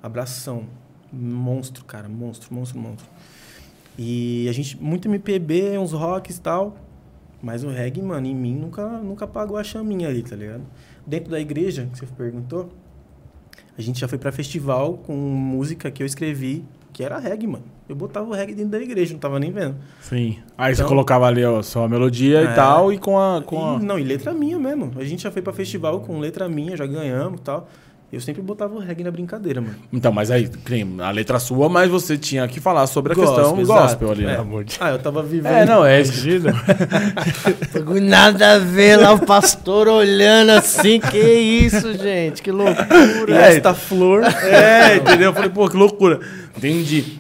Abração. Monstro, cara. Monstro, monstro, monstro. E a gente, muito MPB, uns rocks e tal. Mas o reggae, mano, em mim nunca, nunca apagou a chaminha ali, tá ligado? Dentro da igreja, que você perguntou, a gente já foi pra festival com música que eu escrevi, que era reggae, mano. Eu botava o reggae dentro da igreja, não tava nem vendo. Sim. Aí você Então- colocava ali ó, só a melodia e É. tal, e com a. Com a... E, não, e letra minha mesmo. A gente já foi pra festival com letra minha, já ganhamos e tal. Eu sempre botava o reggae na brincadeira, mano. Então, mas aí, a letra sua, mas você tinha que falar sobre a Gospel, questão exato. gospel ali, né? É. amor de Ah, eu tava vivendo. É, não, é. Nada a ver lá, o pastor olhando assim. Que isso, gente? Que loucura. E esta flor. É, entendeu? Eu falei, pô, que loucura. Entendi.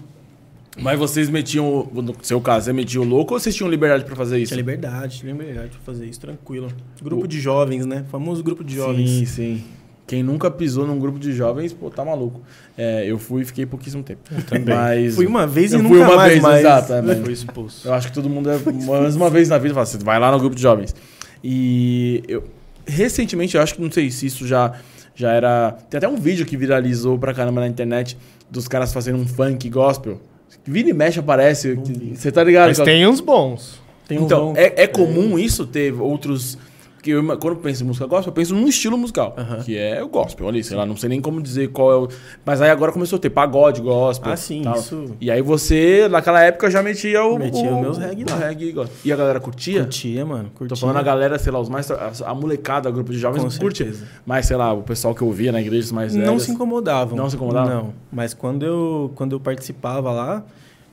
Mas vocês metiam, no seu caso, você metia o louco ou vocês tinham liberdade pra fazer isso? Tinha liberdade, tinha liberdade pra fazer isso, tranquilo. Grupo de jovens, né? Famoso grupo de jovens. Sim, sim. Quem nunca pisou num grupo de jovens, pô, tá maluco. É, eu fui e fiquei pouquíssimo tempo. também. Mas Fui uma vez e eu nunca fui uma mais, vez, mas... exato. é, mas Foi expulso. eu acho que todo mundo é mais uma vez na vida fala, você vai lá no grupo de jovens. E eu recentemente, eu acho que não sei se isso já já era, tem até um vídeo que viralizou pra caramba na internet dos caras fazendo um funk gospel. Vira e mexe aparece, você tá ligado? Mas tem uns bons. Tem um então, vão- é, é comum isso ter outros Porque eu, quando eu penso em música gospel, eu penso num estilo musical, Aham. que é o gospel. Ali, sei lá, não sei nem como dizer qual é o. Mas aí agora começou a ter pagode, gospel. Ah, sim, tal. isso. E aí você, naquela época, já metia o. Metia o, os meus reggae lá. reggae. E a galera curtia? Curtia, mano. Curtia. Tô falando a galera, sei lá, os mais. A, molecada, o grupo de jovens Com curte. certeza. Mas, sei lá, o pessoal que eu via na igreja mais Não velhas. se incomodavam. Não se incomodavam? Não. Mas quando eu, quando eu participava lá,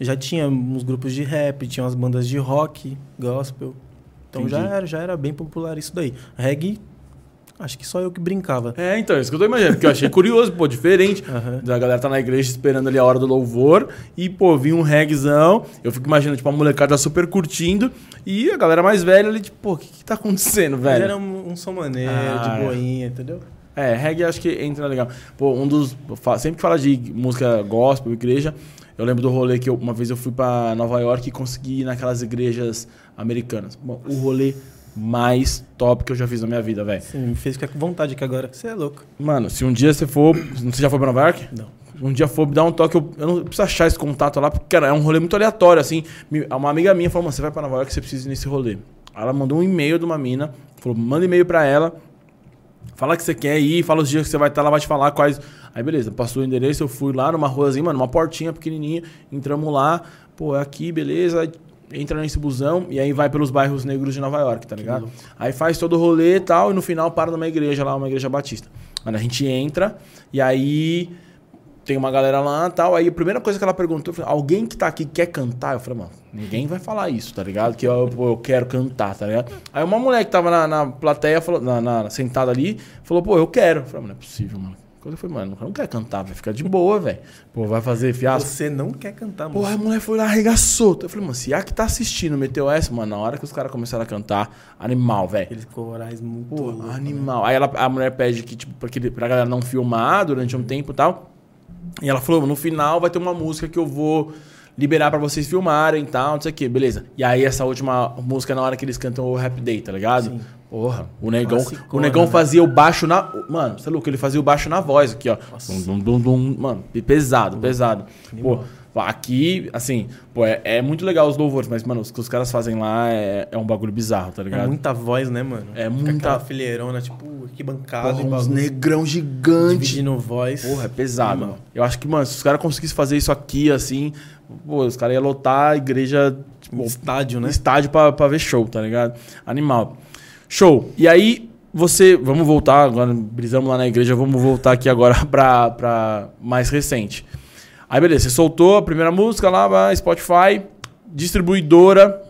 já tinha uns grupos de rap, tinha umas bandas de rock, gospel. Então já era, já era bem popular isso daí. Reggae, acho que só eu que brincava. É, então, isso que eu tô imaginando, porque eu achei curioso, pô, diferente. Aham. Da galera tá na igreja esperando ali a hora do louvor e, pô, vi um regzão. Eu fico imaginando, tipo, a molecada super curtindo e a galera mais velha ali, tipo, pô, o que que tá acontecendo, Ele velho? era um, um som maneiro, Ah, de é. boinha, entendeu? É, reggae acho que entra legal. Pô, um dos. Sempre que fala de música gospel, igreja, eu lembro do rolê que eu- uma vez eu fui pra Nova York e consegui ir naquelas igrejas americanas. Bom, o rolê mais top que eu já fiz na minha vida, velho. Me fez ficar com vontade aqui agora. Você é louco. Mano, se um dia você for. Você já foi pra Nova York? Não. Um dia for me dar um toque, eu, eu não preciso achar esse contato lá, porque, cara, é um rolê muito aleatório, assim. Uma amiga minha falou, mano, você vai pra Nova York, você precisa ir nesse rolê. Ela mandou um e-mail de uma mina, falou, manda e-mail pra ela, fala que você quer ir, fala os dias que você vai estar, ela vai te falar quais. Aí beleza, passou o endereço, eu fui lá numa ruazinha, mano, uma portinha pequenininha, entramos lá, pô, é aqui, beleza, aí entra nesse busão e aí vai pelos bairros negros de Nova York, tá ligado? Aí faz todo o rolê e tal, e no final para numa igreja lá, uma igreja batista. Mano, a gente entra e aí tem uma galera lá e tal. Aí a primeira coisa que ela perguntou alguém que tá aqui quer cantar? Eu falei, mano, ninguém vai falar isso, tá ligado? Que eu, eu quero cantar, tá ligado? Aí uma mulher que tava na, na plateia, falou, na, na- sentada ali, falou, pô, eu quero. Eu falei, mano, não é possível, mano. Quando eu falei, mano, não quer cantar, vai ficar de boa, velho. Pô, vai fazer fiasco. Você não quer cantar, Porra, mano. a mulher foi lá, arregaçou. Eu falei, mano, se a que tá assistindo meteu essa, mano, na hora que os caras começaram a cantar, animal, velho. Aqueles corais muito Pô, loucos, né? animal. Aí ela, a mulher pede que, tipo, pra, que- pra galera não filmar durante um tempo e tal. E ela falou, no final vai ter uma música que eu vou liberar pra vocês filmarem e tal, não sei o que, beleza. E aí essa última música é na hora que eles cantam o Rap Day, tá ligado? Sim. Porra, o negão, o negão né? fazia o baixo na. Mano, você é louco, ele fazia o baixo na voz aqui, ó. Nossa. Dum, dum, dum. Mano, pesado, pesado. Animal. Pô, aqui, assim, pô, é, é muito legal os louvores, mas, mano, os que os caras fazem lá é, é um bagulho bizarro, tá ligado? É muita voz, né, mano? É Fica muita- Aquela fileirona, tipo, que bancada Porra, uns bagulho. negrão gigante. Dividindo voz. Porra, é pesado. Mano. Eu acho que, mano, se os caras conseguissem fazer isso aqui, assim, pô, os caras iam lotar a igreja, tipo, Estádio, né? estádio pra, pra ver show, tá ligado? Animal. Show. E aí, você. Vamos voltar, agora brisamos lá na igreja, vamos voltar aqui agora pra, pra mais recente. Aí, beleza, você soltou a primeira música lá, vai, Spotify, distribuidora,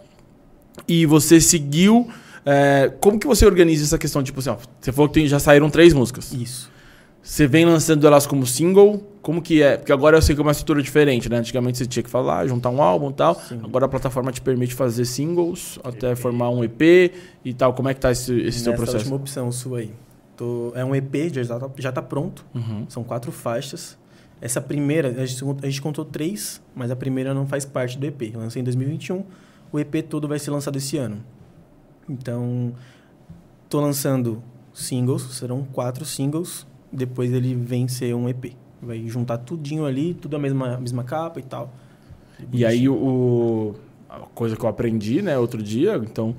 e você seguiu. é, como que você organiza essa questão? Tipo assim, ó, você falou que tem- já saíram três músicas. Isso. Você vem lançando elas como single? Como que é? Porque agora eu sei que é uma estrutura diferente, né? Antigamente você tinha que falar, juntar um álbum e tal. Sim. Agora a plataforma te permite fazer singles até formar um EP e tal. Como é que tá esse, esse seu processo? última opção sua aí. Tô- é um EP, já tá, já tá pronto. Uhum. São quatro faixas. Essa primeira, a gente, a gente contou três, mas a primeira não faz parte do EP. Eu lancei em 2021. O EP todo vai ser lançado esse ano. Então, tô lançando singles, serão quatro singles. Depois ele vem ser um EP. Vai juntar tudinho ali, tudo a mesma, mesma capa e tal. E aí o, a coisa que eu aprendi, né, outro dia, então,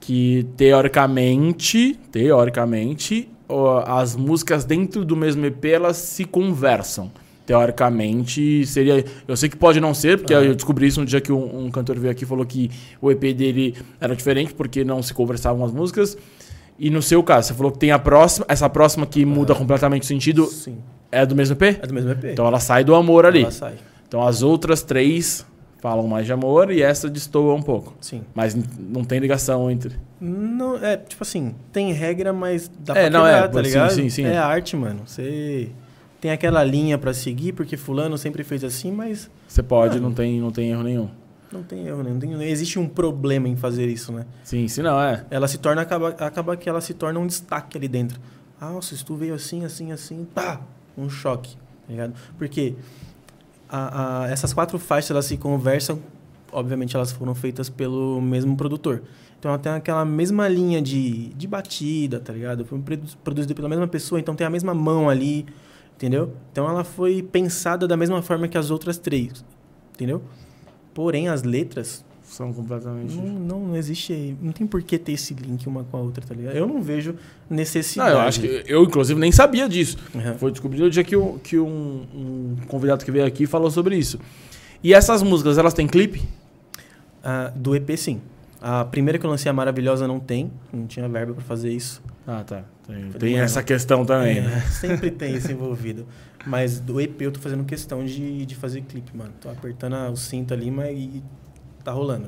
que teoricamente, teoricamente, as músicas dentro do mesmo EP elas se conversam. Teoricamente seria. Eu sei que pode não ser, porque eu descobri isso um dia que um, um cantor veio aqui e falou que o EP dele era diferente porque não se conversavam as músicas. E no seu caso, você falou que tem a próxima, essa próxima que muda completamente o sentido, Sim. é do mesmo EP? É do mesmo EP. Então ela sai do amor ali. Ela sai. Então as outras três falam mais de amor e essa destoa um pouco. Sim. Mas não tem ligação entre. Não, é, tipo assim, tem regra, mas dá É, pra não, quebrar, é, tá sim, ligado? sim, sim. É arte, mano. Você tem aquela linha pra seguir, porque fulano sempre fez assim, mas Você pode, Ah. não tem, não tem erro nenhum. não tem erro, né? Não, tem, não existe um problema em fazer isso, né? Sim, se não é. Ela se torna, acaba, acaba que ela se torna um destaque ali dentro. Ah, nossa, se tu veio assim, assim, assim, pá, um choque, tá ligado? Porque a- a- essas quatro faixas, elas se conversam, obviamente elas foram feitas pelo mesmo produtor. Então ela tem aquela mesma linha de, de batida, tá ligado? Foi produ- produzido pela mesma pessoa, então tem a mesma mão ali, entendeu? Então ela foi pensada da mesma forma que as outras três, entendeu? Porém, as letras São completamente. Não, não, existe. Não tem por que ter esse link uma com a outra, tá ligado? Eu não vejo Não, necessidade. eu acho que. Eu, inclusive, nem sabia disso. Uhum. Foi descobrido o dia que, que um, um convidado que veio aqui falou sobre isso. E essas músicas, elas têm clipe? Ah, do EP, sim. A primeira que eu lancei, a Maravilhosa, não tem. Não tinha verba pra fazer isso. Ah, tá. Tem, tem essa questão também, É, né? Sempre tem isso envolvido. Mas do EP eu tô fazendo questão de, de fazer clipe, mano. Tô apertando o cinto ali, mas e tá rolando.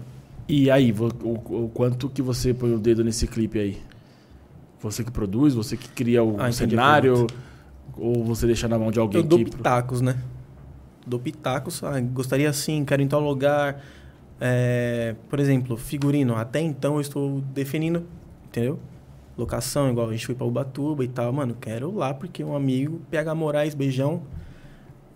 E aí, o, o quanto que você põe o dedo nesse clipe aí? Você que produz, você que cria o Ah, cenário, ou você deixa na mão de alguém Eu dou pitacos, né? Dou pitacos. Ah, gostaria assim, quero em tal lugar. É, por exemplo, figurino. Até então eu estou definindo, entendeu? Locação, igual a gente foi pra Ubatuba e tal. Mano, quero lá porque um amigo, PH Moraes, beijão,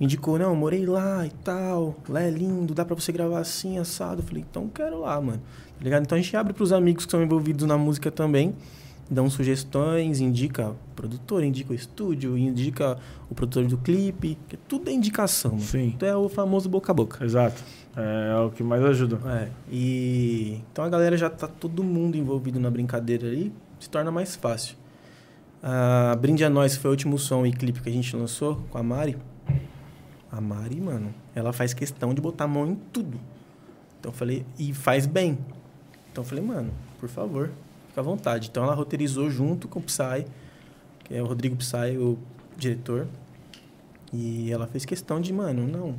indicou, não, morei lá e tal. Lá é lindo, dá pra você gravar assim, assado. Eu falei, então quero lá, mano. Tá ligado? Então a gente abre pros amigos que são envolvidos na música também. Dão sugestões, indica o produtor, indica o estúdio, indica o produtor do clipe. Que tudo é indicação, mano. Sim, Então é o famoso boca a boca. exato. É, o que mais ajuda. É, e então a galera já tá todo mundo envolvido na brincadeira aí, se torna mais fácil. A Brinde a Nós foi o último som e clipe que a gente lançou com a Mari. A Mari, mano, ela faz questão de botar a mão em tudo. Então eu falei, e faz bem. Então eu falei, mano, por favor, fica à vontade. Então ela roteirizou junto com o Psy, que é o Rodrigo Psy, o diretor. E ela fez questão de, mano, não,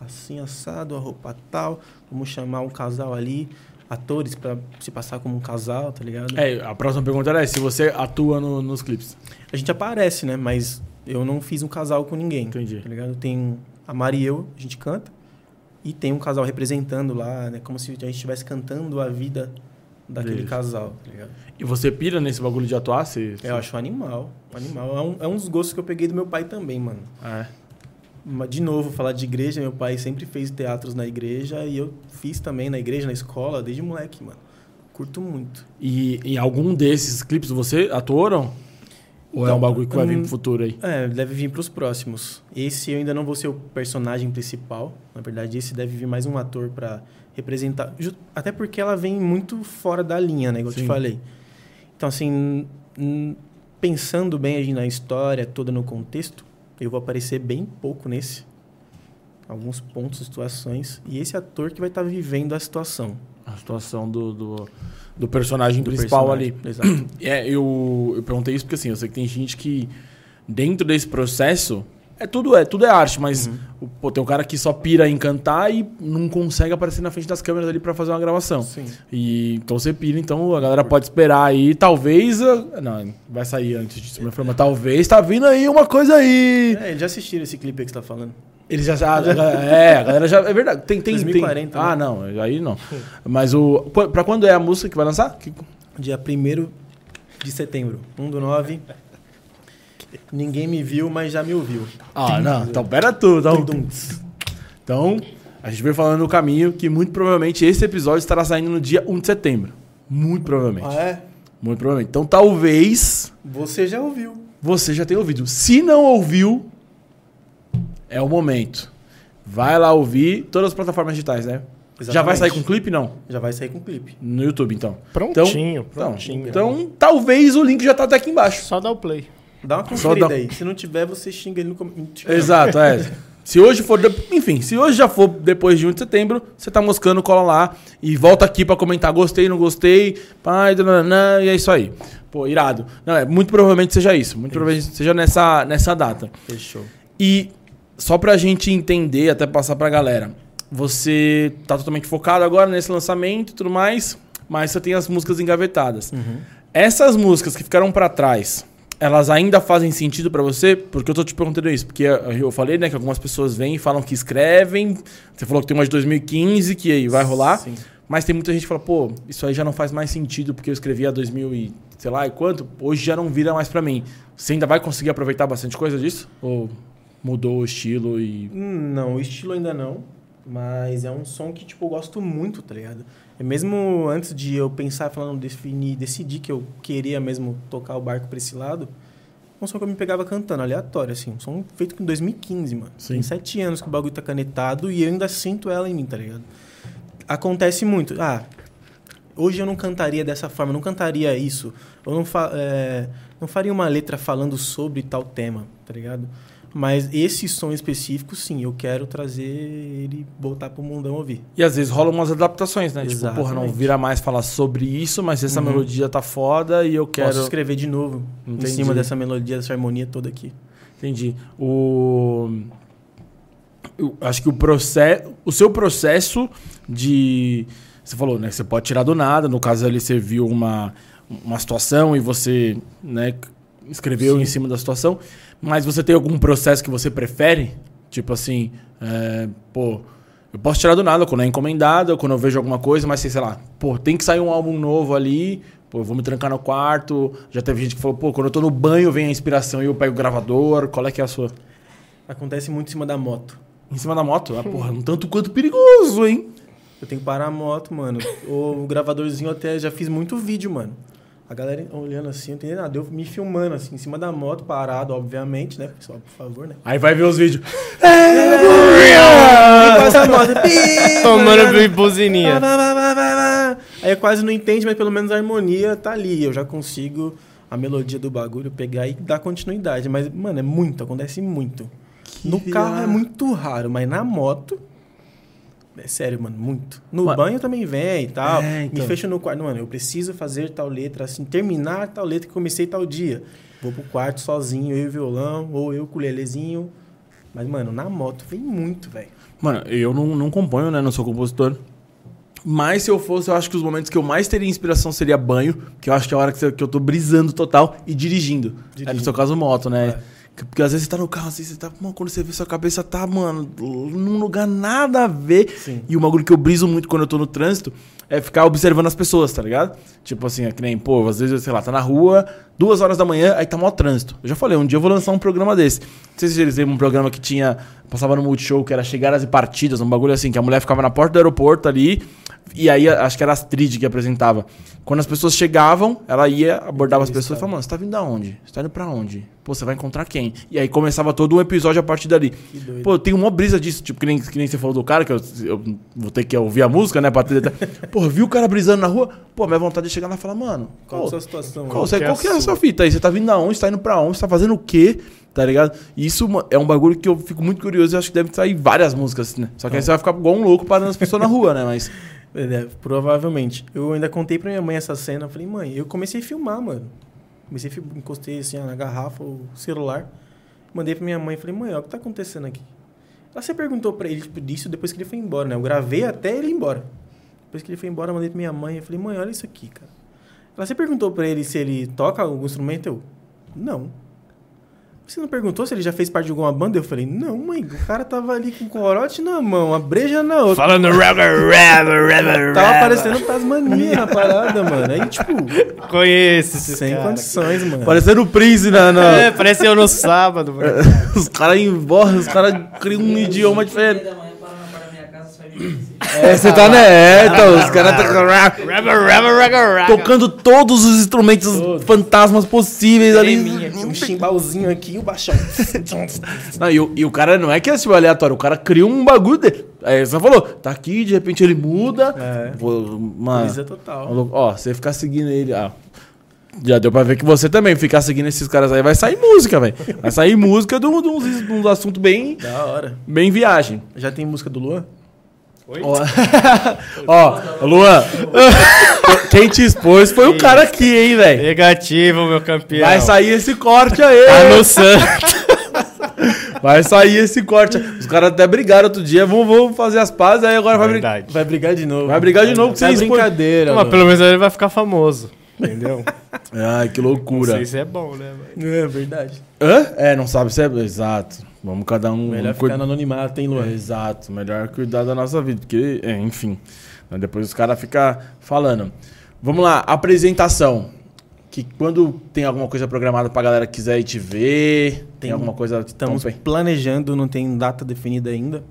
assim assado, a roupa tal, vamos chamar um casal ali, atores pra se passar como um casal, tá ligado? É, a próxima pergunta era se você atua no- nos clipes. A gente aparece, né? Mas eu não fiz um casal com ninguém, Entendi. tá ligado? Tem a Mari e eu, a gente canta, e tem um casal representando lá, né? Como se a gente estivesse cantando a vida daquele casal, tá ligado? E você pira nesse bagulho de atuar? Você, Eu acho um animal, animal. É um, é um dos gostos que eu peguei do meu pai também, mano. É. De novo, falar de igreja, meu pai sempre fez teatros na igreja e eu fiz também na igreja, na escola, desde moleque, mano. Curto muito. E em algum desses clipes você atuaram? Ou é Então, um bagulho que vai vir hum, pro futuro aí? É, deve vir pros próximos. Esse eu ainda não vou ser o personagem principal. Na verdade, esse deve vir mais um ator pra representar. Até porque ela vem muito fora da linha, né? Igual eu te falei. Então, assim, pensando bem na história, toda no contexto, eu vou aparecer bem pouco nesse. Alguns pontos, situações. E esse ator que vai estar vivendo a situação. A situação do, do, do personagem do principal personagem. ali. Exato. É, eu, eu perguntei isso porque assim, eu sei que tem gente que dentro desse processo é tudo é tudo é arte, mas Uhum. pô, tem um cara que só pira em cantar e não consegue aparecer na frente das câmeras ali pra fazer uma gravação. Sim. E então você pira, então a galera pode esperar aí, talvez, ah, não, vai sair antes disso, mas mas talvez tá vindo aí uma coisa aí. É, já assistiram esse clipe aí que você tá falando? Eles já sabem. É, a galera já. É verdade. Tem, tem, 2040, tem. Ah, né? não. Aí não. Mas o. Pra quando é a música que vai lançar? Que- Dia 1 de setembro. 1 do 9. Ninguém me viu, mas já me ouviu. Ah, não. Então, pera tudo. Então, Tum, tum. então, a gente veio falando no caminho que muito provavelmente esse episódio estará saindo no dia 1 de setembro. Muito provavelmente. Ah, é? Muito provavelmente. Então, talvez Você já ouviu. você já tenha ouvido. Se não ouviu, é o momento. Vai lá ouvir todas as plataformas digitais, né? Já vai Exatamente. sair com clipe? Não. Já vai sair com clipe. No YouTube, então. Prontinho, Então, prontinho. então, talvez o link já tá até aqui embaixo. Só dá o play. Dá uma conferida dá- aí. Se não tiver, você xinga ele no comentário. Exato, é. Se hoje for. de- Enfim, se hoje já for depois de 1 de setembro, você tá moscando, cola lá e volta aqui pra comentar gostei, não gostei, pai, dananã, e é isso aí. Pô, irado. Não, é, muito provavelmente seja isso. Muito provavelmente seja nessa, nessa data. Fechou. E só pra gente entender, até passar pra galera, você tá totalmente focado agora nesse lançamento e tudo mais, mas você tem as músicas engavetadas. Uhum. Essas músicas que ficaram pra trás, elas ainda fazem sentido pra você? Porque eu tô te perguntando isso, porque eu falei, né, que algumas pessoas vêm e falam que escrevem. Você falou que tem uma de 2015 que aí vai rolar, Sim. mas tem muita gente que fala, pô, isso aí já não faz mais sentido porque eu escrevi há 2000 e sei lá, e quanto, hoje já não vira mais pra mim. Você ainda vai conseguir aproveitar bastante coisa disso? Ou mudou o estilo e Hum, Não, o estilo ainda não. Mas é um som que, tipo, eu gosto muito, tá ligado? É mesmo antes de eu pensar, falando, definir, decidir que eu queria mesmo tocar o barco pra esse lado, um som que eu me pegava cantando, aleatório, assim. Um som feito em 2015, mano. Sim. Tem sete anos que o bagulho tá canetado e eu ainda sinto ela em mim, tá ligado? acontece muito. Ah, hoje eu não cantaria dessa forma, não cantaria isso. Eu não, fa é, não faria uma letra falando sobre tal tema, tá ligado? Mas esse som específico, sim, eu quero trazer ele voltar pro mundão ouvir. E às vezes rolam umas adaptações, né? Tipo, porra, não Exatamente. vira mais falar sobre isso, mas essa Uhum. melodia tá foda e eu quero. Posso escrever de novo Entendi. em cima dessa melodia, dessa harmonia toda aqui. Entendi. O. Eu acho que o processo. O seu processo de. Você falou, né? Você pode tirar do nada. No caso ali, você viu uma, uma situação e você, né, escreveu Sim. em cima da situação. Mas você tem algum processo que você prefere? Tipo assim, é, pô, eu posso tirar do nada quando é encomendado, quando eu vejo alguma coisa, mas sei lá, pô, tem que sair um álbum novo ali. Pô, eu vou me trancar no quarto. Já teve gente que falou, pô, quando eu tô no banho vem a inspiração e eu pego o gravador. Qual é que é a sua? Acontece muito em cima da moto. Em cima da moto? Ah, porra, um tanto quanto perigoso, hein? Eu tenho que parar a moto, mano. o gravadorzinho até já fiz muito vídeo, mano. A galera olhando assim, não entendendo nada. Eu me filmando assim, em cima da moto, parado, obviamente, né? Pessoal, por favor, né? Aí vai ver os vídeos. Aí passa a moto. pi, Tomando buzininha. Aí quase não entende, mas pelo menos a harmonia tá ali. Eu já consigo a melodia do bagulho pegar e dar continuidade. Mas, mano, é muito, acontece muito. no carro é muito raro, mas na moto. É sério, mano, muito. No Mas- banho também vem e tal. É, então. Me fecho no quarto. Mano, eu preciso fazer tal letra, assim, terminar tal letra que comecei tal dia. Vou pro quarto sozinho, eu e o violão, ou eu com o lelezinho. Mas, mano, na moto vem muito, velho. Mano, eu não, não componho, né? Não sou compositor. Mas se eu fosse, eu acho que os momentos que eu mais teria inspiração seria banho, que eu acho que é a hora que, eu tô brisando total e dirigindo. É no Dirigindo. seu caso, moto, né? É. Que- Porque às vezes você tá no carro assim, você tá. Mano, quando você vê sua cabeça tá, mano, num lugar nada a ver. Sim. E o bagulho que eu briso muito quando eu tô no trânsito é ficar observando as pessoas, tá ligado? Tipo assim, é que nem, pô, às vezes, sei lá, tá na rua, duas horas da manhã, aí tá mó trânsito. Eu já falei, um dia eu vou lançar um programa desse. Não sei se eles lembram um programa que tinha. Passava no Multishow, que era Chegadas e Partidas, um bagulho assim, que a mulher ficava na porta do aeroporto ali, e aí acho que era a Astrid que apresentava. Quando as pessoas chegavam, ela ia, abordava as pessoas e falava, mano, você tá vindo da onde? Você tá indo pra onde? Pô, você vai encontrar quem? E aí começava todo um episódio a partir dali. Que doido. Pô, eu tenho uma brisa disso, tipo, que nem, que nem você falou do cara, que eu, eu vou ter que ouvir a música, né? Pra ter... Pô, viu o cara brisando na rua? Pô, minha vontade de chegar lá e falar, mano, Qual pô, a sua situação? qual, é qual a que é a sua? sua fita aí? Você tá vindo da onde? Você tá indo pra onde? Você tá fazendo o quê? Tá ligado? E isso é um bagulho que eu fico muito curioso e acho que deve sair várias músicas, né? Só que aí você vai ficar igual um louco parando as pessoas na rua, né? Mas. É, provavelmente. Eu ainda contei pra minha mãe essa cena. Eu falei, mãe, eu comecei a filmar, mano. Comecei a encostei assim na garrafa, o celular. Mandei pra minha mãe. Falei, mãe, olha o que tá acontecendo aqui. Ela você perguntou pra ele tipo, disso depois que ele foi embora, né? Eu gravei até ele ir embora. Depois que ele foi embora, eu mandei pra minha mãe. Eu falei, mãe, olha isso aqui, cara. Ela você perguntou pra ele se ele toca algum instrumento? Eu, não. Você não perguntou se ele já fez parte de alguma banda? Eu falei, não, mãe. O cara tava ali com o corote na mão, a breja na outra. Falando rubber, rubber, rubber, Tava parecendo Tasmania na parada, mano. Aí, tipo, Conheço esses sem cara. condições, mano. Parecendo o Prince na. na- É, parece eu no sábado, mano. Os caras embora, os caras criam um idioma diferente. É, você tá né? Então, os caras tá tocando todos os instrumentos fantasmas possíveis ali. Treminha um chimbalzinho aqui e o baixão. Não, e, o, e o cara não é que é tipo aleatório, o cara cria um bagulho dele. Aí você falou, tá aqui, de repente ele muda. É. Vou, mano, Brisa total. Ó, você ficar seguindo ele. Ah, já deu pra ver que você também ficar seguindo esses caras aí vai sair música, velho. Vai sair música de um, de uns, de uns assuntos bem, Da hora. bem viagem. Já tem música do Luan? Ó, ó, Luan, quem te expôs foi o cara aqui, hein, velho. Negativo, meu campeão. Vai sair esse corte aí. Tá no santo. Vai sair esse corte. Os caras até brigaram outro dia. Vamos, vamos fazer as pazes, aí agora vai brigar. Verdade. Vai brigar de novo. Vai brigar de novo com É vocês. brincadeira. Mas pelo menos ele vai ficar famoso. Entendeu? Ai, que Não loucura. sei se é bom, né? mano? É verdade. Hã? É, não sabe se é. Exato. Vamos cada um. Melhor ficar no anonimato, hein, Luan? Exato, melhor cuidar da nossa vida, porque, é, enfim, né, depois os caras ficam falando. Vamos lá, apresentação. Que quando tem alguma coisa programada pra galera que quiser ir te ver, tem, Tem. alguma coisa. Estamos planejando, não tem data definida ainda.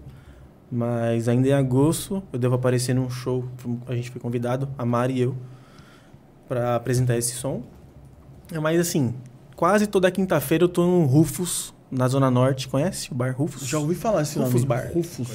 Mas ainda em agosto eu devo aparecer num show. A gente foi convidado, a Mari e eu, pra apresentar esse som. Mas assim, quase toda quinta-feira eu tô no Rufus, na Zona Norte. Conhece o bar Rufus? Já ouvi falar esse Rufus nome. Bar. Rufus.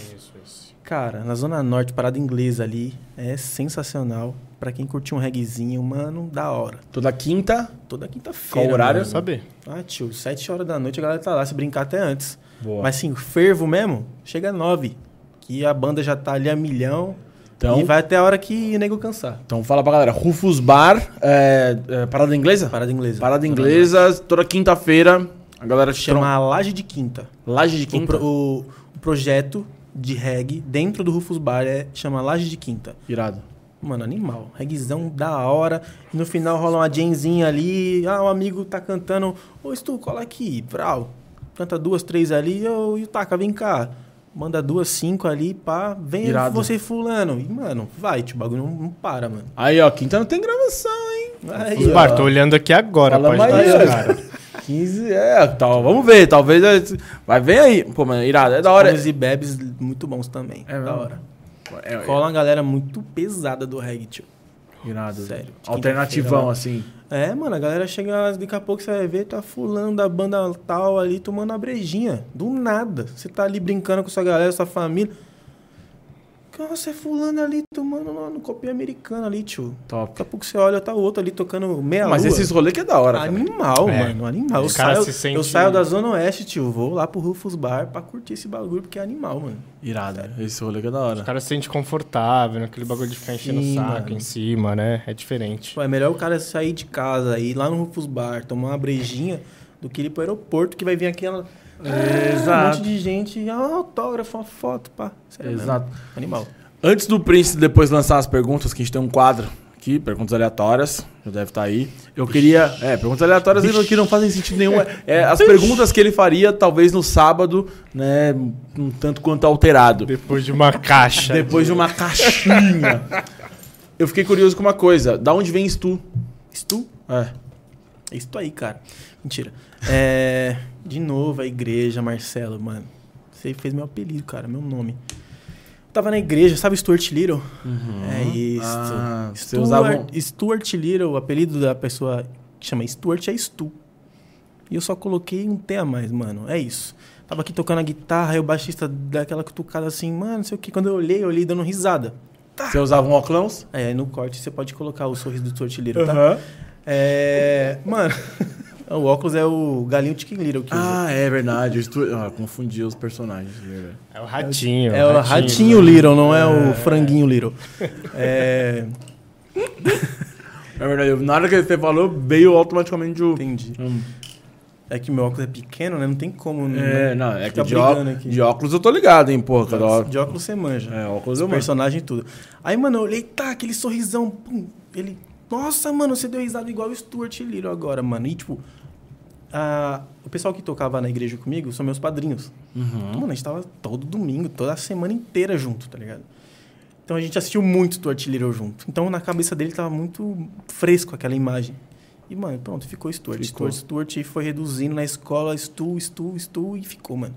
Cara, na Zona Norte, parada inglesa ali, é sensacional. Pra quem curtiu um reguezinho, mano, da hora. Toda quinta. Toda quinta-feira. Qual horário? mano. Saber. Ah, tio, 7 horas da noite a galera tá lá, se brincar até antes. Boa. Mas assim, o fervo mesmo, chega 9. Que a banda já tá ali a milhão. Então, E vai até a hora que o nego cansar. então fala pra galera. Rufus Bar, é, é, parada inglesa? Parada inglesa. Parada inglesa, toda quinta-feira. A galera Chama Laje de Quinta. Laje de O, quinta. pro- o- o projeto de reggae dentro do Rufus Bar é, chama Laje de Quinta. Irado. Mano, animal. Reguezão da hora. E no final rola uma jamzinha ali. Ah, um amigo tá cantando. Ô, Stu, cola aqui. Vral. Canta duas, três ali. Ô, o Taca, vem cá. Manda duas, cinco ali, pá. Vem Irado. você fulano. E, mano, vai, tio. O bagulho não, não para, mano. Aí, ó, quinta não tem gravação, hein? Aí, Os ó. bar, tô olhando aqui agora, Fala pode mais cara. 15, é, tal. Vamos ver, talvez. é- Vai, vem aí. Pô, mano, irado. É da hora. Comes e bebes muito bons também. É da hora. É, é, Cola uma galera muito pesada do reggae, tio. irado. Sério. Alternativão, assim. É, mano, a galera chega, daqui a pouco você vai ver, tá fulano da banda tal ali tomando a brejinha. Do nada. Você tá ali brincando com sua galera, sua família. Cara, você é fulano ali tomando no, no copinho americano ali, tio. Top. Daqui a pouco você olha, tá o outro ali tocando meia Mas lua. esses rolês que é da hora. Animal, É. mano, animal. Eu saio, se sente- eu saio da Zona Oeste, tio. Vou lá pro Rufus Bar pra curtir esse bagulho, porque é animal, mano. Irado. Esse rolê que é da hora. O cara se sente confortável, naquele bagulho de ficar enchendo Sim, o saco mano. em cima, né? É diferente. Pô, é melhor o cara sair de casa, ir lá no Rufus Bar, tomar uma brejinha, do que ir pro aeroporto, que vai vir aquela... Um Exato. monte de gente, ah, autógrafo, uma foto, pá. Sério mesmo. Exato. Animal. Antes do Prince depois lançar as perguntas, que a gente tem um quadro aqui, perguntas aleatórias, já deve estar aí. Eu queria. É, perguntas aleatórias que não fazem sentido nenhum. É, é, as perguntas que ele faria, talvez no sábado, né? Um tanto quanto alterado. Depois de uma caixa. Depois de uma caixinha. Eu fiquei curioso com uma coisa. Da onde vem Stu? Stu? É. É isso aí, cara. Mentira. É, de novo, a igreja, Marcelo, mano. Você fez meu apelido, cara, meu nome. Tava na igreja, sabe Stuart Little? É isso. Ah, você Stuart, usava Stuart Little, o apelido da pessoa que chama Stuart é Stu. E eu só coloquei um T a mais, mano. É isso. Tava aqui tocando a guitarra, aí o baixista dá aquela cutucada assim, mano, não sei o que. Quando eu olhei, eu olhei dando risada. Você usava um óculos? É, aí no corte você pode colocar o sorriso do Stuart Little, tá? Aham. É. Mano, o óculos é o galinho Chicken Little que usa. Ah, é verdade. Estu... ah, confundi os personagens. é verdade. É o ratinho. É o ratinho Little, não é, o franguinho Little. É. É verdade. Na hora que você falou, veio automaticamente o. Entendi. Hum. É que meu óculos é pequeno, né? Não tem como. É, né? não, é que de, aqui. de óculos eu tô ligado, hein, porra, cada. De óculos você manja. É, óculos Os eu mando. personagens e tudo. Aí, mano, eu olhei, tá, aquele sorrisão. Pum, ele. Nossa, mano, você deu risada igual o Stuart Little agora, mano. E, tipo, a- o pessoal que tocava na igreja comigo são meus padrinhos. Uhum. Mano, a gente tava todo domingo, toda a semana inteira junto, tá ligado? Então a gente assistiu muito Stuart Little junto. Então na cabeça dele tava muito fresco aquela imagem. E, mano, pronto, ficou Stuart. Ficou. Stuart, Stuart foi reduzindo na escola, Stu, Stu, Stu, e ficou, mano.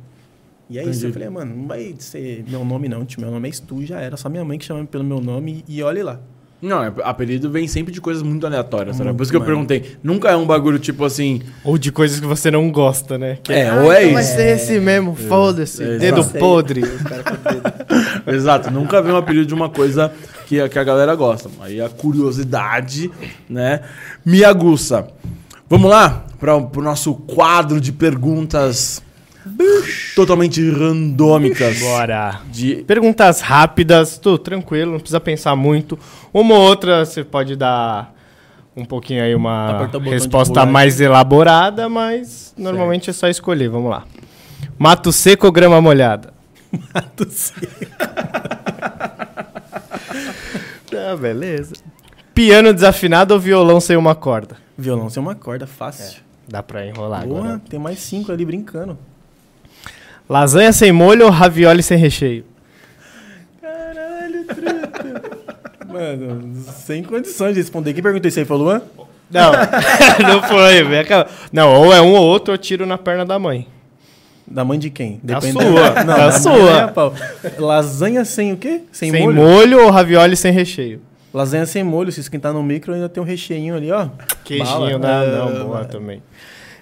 E é isso, Entendi. eu falei, mano, não vai ser meu nome não, tio. Meu nome é Stu, já era. Só minha mãe que chama pelo meu nome e olhe lá. Não, é- apelido vem sempre de coisas muito aleatórias, sabe? Por isso que eu mano. perguntei. Nunca é um bagulho tipo assim. Ou de coisas que você não gosta, né? Que É, "Ah, ou é então Vai isso." ser esse mesmo, foda-se. é, dedo exato. podre. Exato, nunca vem um apelido de uma coisa que, a- que a galera gosta. Aí a curiosidade, né, me aguça. Vamos lá para o nosso quadro de perguntas totalmente randômicas. Bora. De... Perguntas rápidas, tô tranquilo, não precisa pensar muito. Uma ou outra você pode dar um pouquinho aí uma resposta mais elaborada, mas normalmente é só escolher. Vamos lá. Mato seco ou grama molhada? Mato seco. Ah, beleza. Piano desafinado ou violão sem uma corda? Violão sem uma corda, fácil. Dá pra enrolar Porra, agora. tem mais cinco ali brincando. Lasanha sem molho ou ravioli sem recheio? Caralho, truta. Mano, sem condições de responder. Quem perguntou isso aí? Foi o Luan? Não, não foi. Não, ou é um ou outro, eu tiro na perna da mãe. Da mãe de quem? Da Depende sua, Não, da da sua. minha é. Lasanha sem o quê? Sem, Sem, molho? molho? ou ravioli sem recheio? Lasanha sem molho. Se esquentar no micro, ainda tem um recheinho ali, ó. Queijinho, Bala. não, Ah, não, boa mano. também.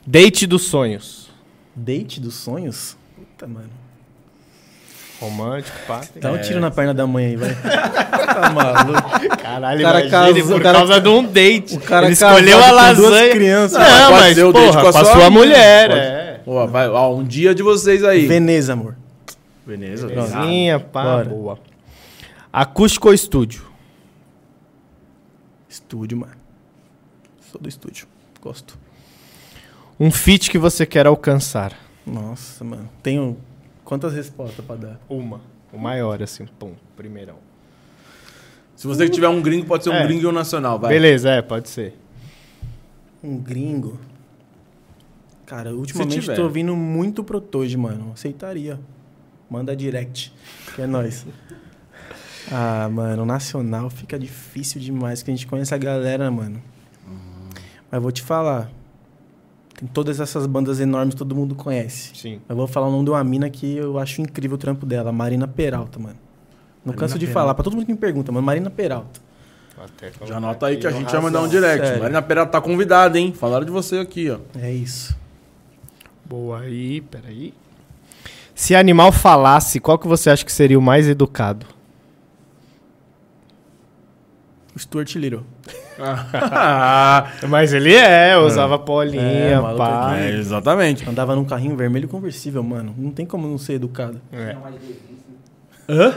Date dos sonhos. Date dos sonhos? Puta, mano. Romântico, pá. Dá um tiro na perna da mãe aí, vai. tá maluco. Caralho, O cara casou- por cara- causa de um date. o cara Ele escolheu a com duas lasanha. crianças. Não, mas date porra, com a com a sua sua mulher, Pode. é. Ó, vai, ó, um dia de vocês aí. Veneza, amor. Beleza. Belezinha, pá, Bora. boa. Acústico ou estúdio? Estúdio, mano. Sou do estúdio. Gosto. Um feat que você quer alcançar? Nossa, mano. Tenho quantas respostas pra dar? Uma. O maior, assim, pum, primeirão. Se você tiver um gringo, pode ser um É. gringo e um nacional, vai. Beleza, é, pode ser. Um gringo. Cara, ultimamente tô ouvindo muito Protoge, mano. Aceitaria. Manda direct. Que é nóis. Ah, mano, nacional fica difícil demais, que a gente conhece a galera, mano. Mas vou te falar. Tem todas essas bandas enormes que todo mundo conhece. Sim. Eu vou falar o nome de uma mina que eu acho incrível o trampo dela, Marina Peralta, mano. Não Marina canso de Peralta. falar, pra todo mundo que me pergunta, mano, Marina Peralta. Já anota aí que a gente vai mandar um direct. sério. Marina Peralta tá convidada, hein? Falaram de você aqui, ó. É isso. Boa aí, peraí. Se animal falasse, qual que você acha que seria o mais educado? O Stuart Little. Mas ele é, usava polinha, É, maluco pá. é, exatamente. Andava num carrinho vermelho conversível, mano. Não tem como não ser educado. É. Né? Hã?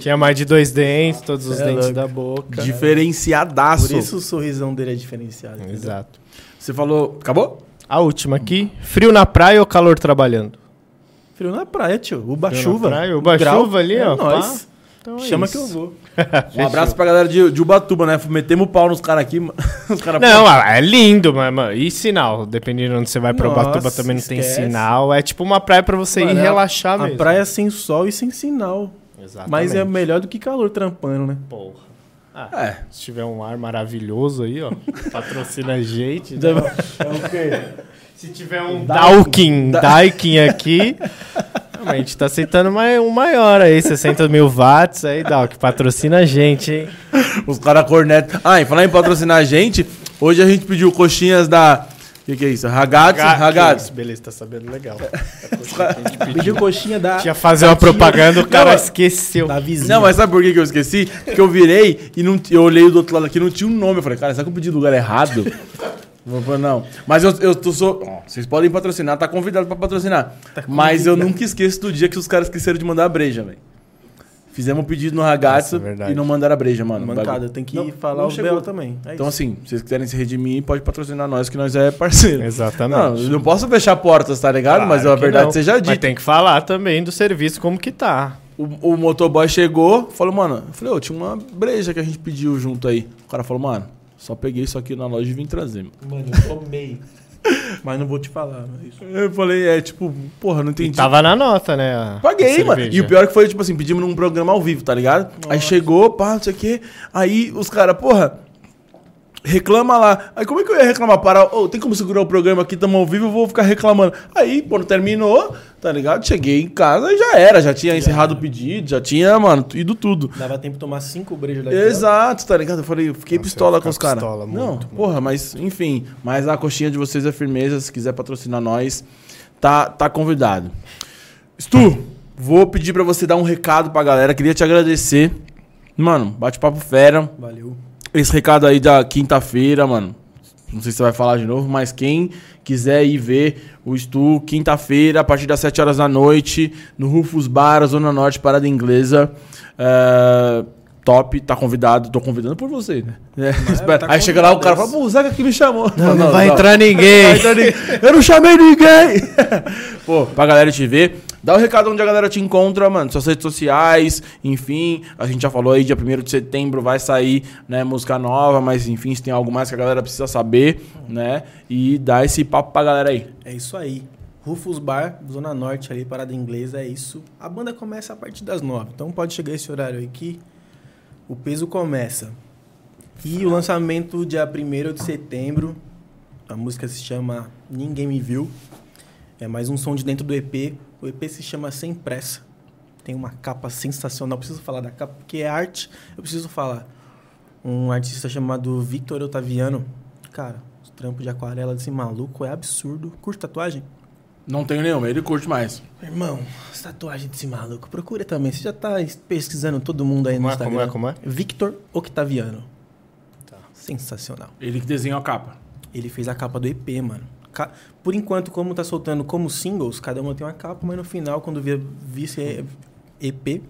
Tinha mais de dois dentes, todos os É dentes louco. da boca. Diferenciadaço. Por isso o sorrisão dele é diferenciado. entendeu? Exato. Você falou. Acabou? A última aqui. Frio na praia ou calor trabalhando? Frio na praia, tio. Uba Frio na chuva. praia, Uba Grau. chuva ali, é ó, Nóis. Então é Chama isso. que eu vou. Um abraço pra galera de, de Ubatuba, né? Metemos o pau nos caras aqui. Os caras. Não, ah, é lindo, mas, mano, e sinal? Dependendo de onde você vai pra Nossa, Ubatuba também não tem esquece. sinal. É tipo uma praia pra você Mano, ir a- relaxar A mesmo. praia sem sol e sem sinal. Exatamente. Mas é melhor do que calor trampando, né? Porra. É. Se tiver um ar maravilhoso aí, ó, patrocina a gente. né? É o quê? Se tiver um Daikin, Daikin aqui, a gente tá aceitando mai- um maior aí, 60 mil watts aí, Daikin, patrocina a gente, hein? Os caras cornetam. Ah, e falar em patrocinar a gente, hoje a gente pediu coxinhas da. O que, que é isso? Ragazzi? Ragazzi. Beleza, tá sabendo legal. Pediu coxinha da, Tinha fazer uma propaganda, o cara Não, esqueceu. da vizinha. Não, mas sabe por que, que eu esqueci? Porque eu virei e não, eu olhei do outro lado aqui não tinha um nome. Eu falei, cara, será que eu pedi lugar errado? Não. Mas eu, eu tô sou. ó, vocês podem patrocinar, tá convidado pra patrocinar. mas eu nunca esqueço do dia que os caras esqueceram de mandar a breja, velho. Fizemos um pedido no ragazzo Nossa, é verdade. e não mandaram a breja, mano. Mancada, Bagulho. tem que Não, falar não os chegou. Bel também. É Então, isso. assim, se vocês quiserem se redimir, pode patrocinar nós, que nós é parceiro. Exatamente. Não, eu não posso fechar portas, tá ligado? mas Claro a que verdade não. seja Mas dita. tem que falar também do serviço, como que tá. O, o motoboy chegou, falou, mano, eu falei, ô, tinha uma breja que a gente pediu junto aí. O cara falou, mano, só peguei isso aqui na loja e vim trazer. mano. Mano, eu tomei. Mas não vou te falar, mas isso. Eu falei, é tipo, porra, não entendi. Tava na nota, né? Paguei, mano. E o pior é que foi, tipo assim, pedimos num programa ao vivo, tá ligado? Aí chegou, pá, não sei o quê. Aí os caras, porra, reclama lá. Aí como é que eu ia reclamar? Para, ô, tem como segurar o programa aqui, tamo ao vivo, eu vou ficar reclamando. Aí, quando terminou, tá ligado? Cheguei em casa e já era, já tinha encerrado o pedido, já tinha, mano, ido tudo. Dava tempo de tomar cinco brejas da Exato, tá ligado? Eu falei, eu fiquei Nossa, pistola eu com os caras. Não, muito, porra, mas enfim. Mas a coxinha de vocês é firmeza. Se quiser patrocinar nós, tá, tá convidado. Stu, vou pedir pra você dar um recado pra galera. Queria te agradecer. Mano, bate-papo fera. Valeu. Esse recado aí da quinta-feira, mano. Não sei se você vai falar de novo, mas quem quiser ir ver o Stu, quinta-feira, a partir das 7 horas da noite, no Rufus Bar, Zona Norte, Parada Inglesa. É, top, tá convidado. Tô convidando por você, né? É, espera. tá aí chega lá o cara fala, pô, o Zeca que me chamou. Não, não vai entrar ninguém. Vai entrar ninguém. Eu não chamei ninguém. Pô, pra galera te ver. Dá o recado onde a galera te encontra, mano. Suas redes sociais, enfim. A gente já falou aí, dia 1 de setembro vai sair, né, música nova, mas enfim, se tem algo mais que a galera precisa saber, né? E dá esse papo pra galera aí. É isso aí. Rufus Bar, Zona Norte ali, parada inglesa, é isso. A banda começa a partir das nove, então pode chegar esse horário aí que o peso começa. E o lançamento dia 1 de setembro, a música se chama Ninguém Me Viu. É mais um som de dentro do EP. O EP se chama Sem Pressa. Tem uma capa sensacional. Preciso falar da capa, porque é arte. Eu preciso falar. Um artista chamado Victor Otaviano. Cara, os trampos de aquarela desse maluco é absurdo. Curte tatuagem? Não tenho nenhuma, ele curte mais. Irmão, essa tatuagem desse maluco, procura também. Você já tá pesquisando todo mundo aí Como no é, Instagram. como é, como é? Victor Octaviano. Sensacional. Ele que desenhou a capa. Ele fez a capa do EP, mano. Por enquanto, como tá soltando como singles, cada uma tem uma capa, mas no final, quando vir, vir esse EP,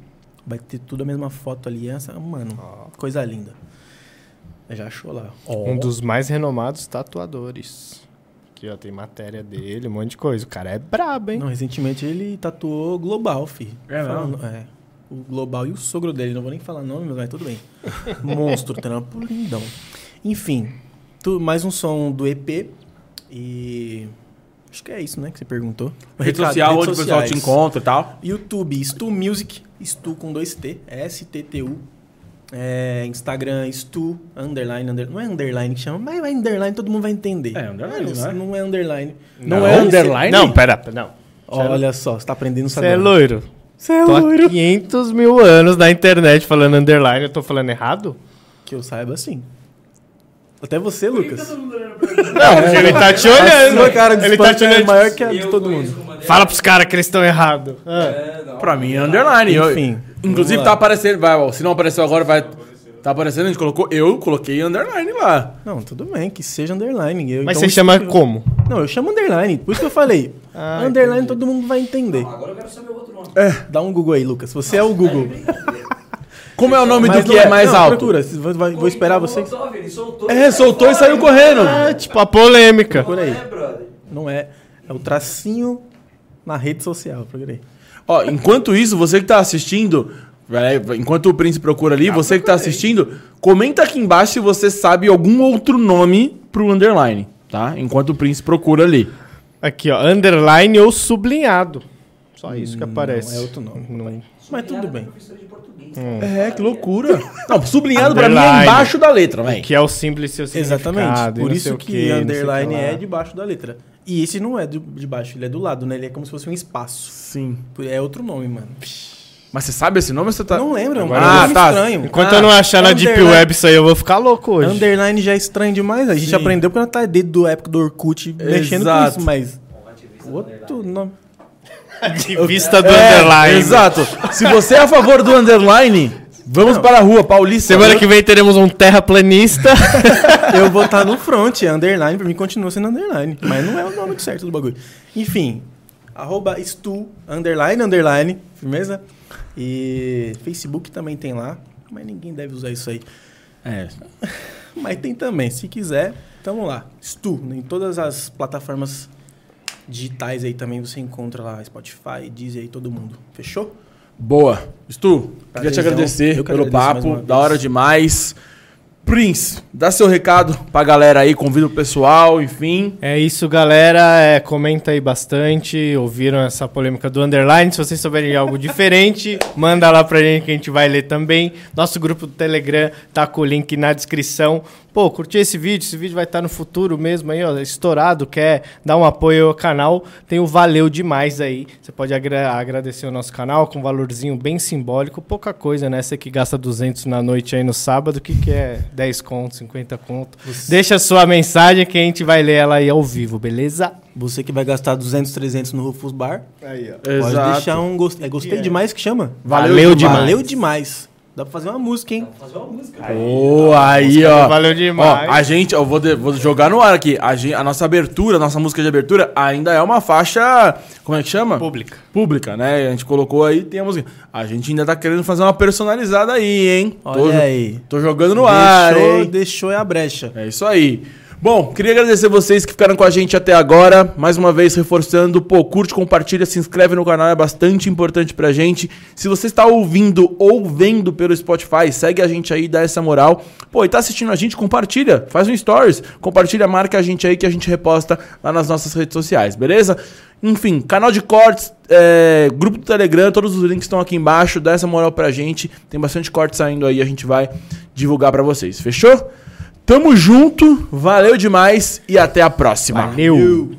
vai ter tudo a mesma foto, aliança. Mano, coisa linda. Já achou lá. Um dos mais renomados tatuadores. Aqui, ó, tem matéria dele, um monte de coisa. O cara é brabo, hein? Não, recentemente ele tatuou Global, fi. É Falando- é. O Global e o sogro dele, não vou nem falar nome, mas tudo bem. Monstro, trampo lindão. Enfim, tu- mais um som do EP e. Acho que é isso, né, que você perguntou. Rede Recado, social, redes onde o pessoal te sociais. encontra e tal. YouTube, Stu Music, Stu com dois T, S-T-T-U. É, Instagram, Stu, underline, under, não é underline que chama, mas é underline, todo mundo vai entender. É, underline, não, não é? não é underline. Não, é underline? Não, pera, não. Olha só, você tá aprendendo Você é loiro. Você é Tô há loiro. 500 mil anos na internet falando underline. Eu tô falando errado? Que eu saiba sim. Até você, Lucas. Não, ele tá te olhando. cara de ele tá te é olhando. maior que a de todo mundo. Fala pros caras que eles estão errados. Ah. É, não. Pra mim é underline. Eu- Enfim, inclusive tá aparecendo, vai, ó, se não apareceu agora, vai. Tá aparecendo, a gente colocou. Eu coloquei underline lá. Não, tudo bem, que seja underline. Eu, Mas então, você chama eu- como? Não, eu chamo underline. Por isso que eu falei. Ah, underline todo mundo vai entender. Não, agora eu quero saber o outro nome. Dá um Google aí, Lucas. Você é o Google. Como é o nome Mas do não que é mais não, alto? Procura, vou, vai- vou esperar você. Molotov, Ele soltou. É, soltou e saiu correndo. É, tipo a polêmica. Procura aí. É, brother. Não é. É o tracinho na rede social. Procura aí. Ó, enquanto isso, você que tá assistindo, enquanto o Príncipe procura ali, você que tá assistindo, comenta aqui embaixo se você sabe algum outro nome pro underline, tá? Enquanto o Príncipe procura ali. Aqui, ó. Underline ou sublinhado. Só isso que aparece. é outro nome, Não- Mas tudo bem. Português. É, que loucura. Não, sublinhado pra mim é embaixo da letra, velho. Que é o simples seu significado. Exatamente. Por isso que o underline que é debaixo da letra. E esse não é do- de baixo, ele é do lado, né? Ele é como se fosse um espaço. Sim. É outro nome, mano. Mas você sabe esse nome ou você tá. Não lembro, é um Ah, tá. estranho. Enquanto Ah, eu não achar na Deep Web isso aí, eu vou ficar louco hoje. Underline já é estranho demais. A gente Sim. aprendeu porque ela tá desde do época do Orkut mexendo com Exato. isso, mas. Outro nome. De vista do É, underline. Exato. Se você é a favor do underline, vamos para a rua, Paulista. Semana que vem teremos um terraplanista. Eu vou estar no front, é underline, pra mim continua sendo underline. Mas não é o nome certo do bagulho. Enfim, arroba stu, underline, underline, firmeza? E Facebook também tem lá, mas ninguém deve usar isso aí. É. Mas tem também, se quiser, tamo lá. Stu, em todas as plataformas digitais aí também você encontra lá, Spotify, Deezer aí, todo mundo. Fechou? Boa. Stu, queria te agradecer pelo papo, da hora demais. Prince, dá seu recado pra galera aí, convida o pessoal, enfim. É isso, galera. É, comenta aí bastante. Ouviram essa polêmica do underline? Se vocês souberem de algo diferente, manda lá pra gente que a gente vai ler também. Nosso grupo do Telegram tá com o link na descrição. Pô, curti esse vídeo. Esse vídeo vai estar no futuro mesmo aí, ó. Estourado. Quer dar um apoio ao canal? Tem o Valeu Demais aí. Você pode agra- agradecer o nosso canal com um valorzinho bem simbólico. Pouca coisa, né? Você que gasta 200 na noite aí no sábado. O que, que é 10 conto, 50 conto? Deixa a sua mensagem que a gente vai ler ela aí ao vivo, beleza? Você que vai gastar 200, 300 no Rufus Bar, Aí, ó. pode deixar um gostei. É gostei demais que chama? Valeu demais. Valeu demais. Dá pra fazer uma música, hein? Vou fazer uma música. Pô, aí, ó. Valeu demais. Ó, a gente, eu vou, de- vou jogar no ar aqui. A, gen- a nossa abertura, a nossa música de abertura ainda é uma faixa. Como é que chama? Pública. Pública, né? A gente colocou aí, tem a música. A gente ainda tá querendo fazer uma personalizada aí, hein? Olha tô, aí. Tô jogando no ar, deixou, hein? deixou é a brecha. É isso aí. Bom, queria agradecer vocês que ficaram com a gente até agora. Mais uma vez, reforçando, pô, curte, compartilha, se inscreve no canal, é bastante importante pra gente. Se você está ouvindo ou vendo pelo Spotify, segue a gente aí, dá essa moral. Pô, e tá assistindo a gente, compartilha, faz um stories, compartilha, marca a gente aí que a gente reposta lá nas nossas redes sociais, beleza? Enfim, canal de cortes, é, grupo do Telegram, todos os links estão aqui embaixo, dá essa moral pra gente. Tem bastante corte saindo aí, a gente vai divulgar pra vocês, fechou? Tamo junto, valeu demais e até a próxima. Valeu.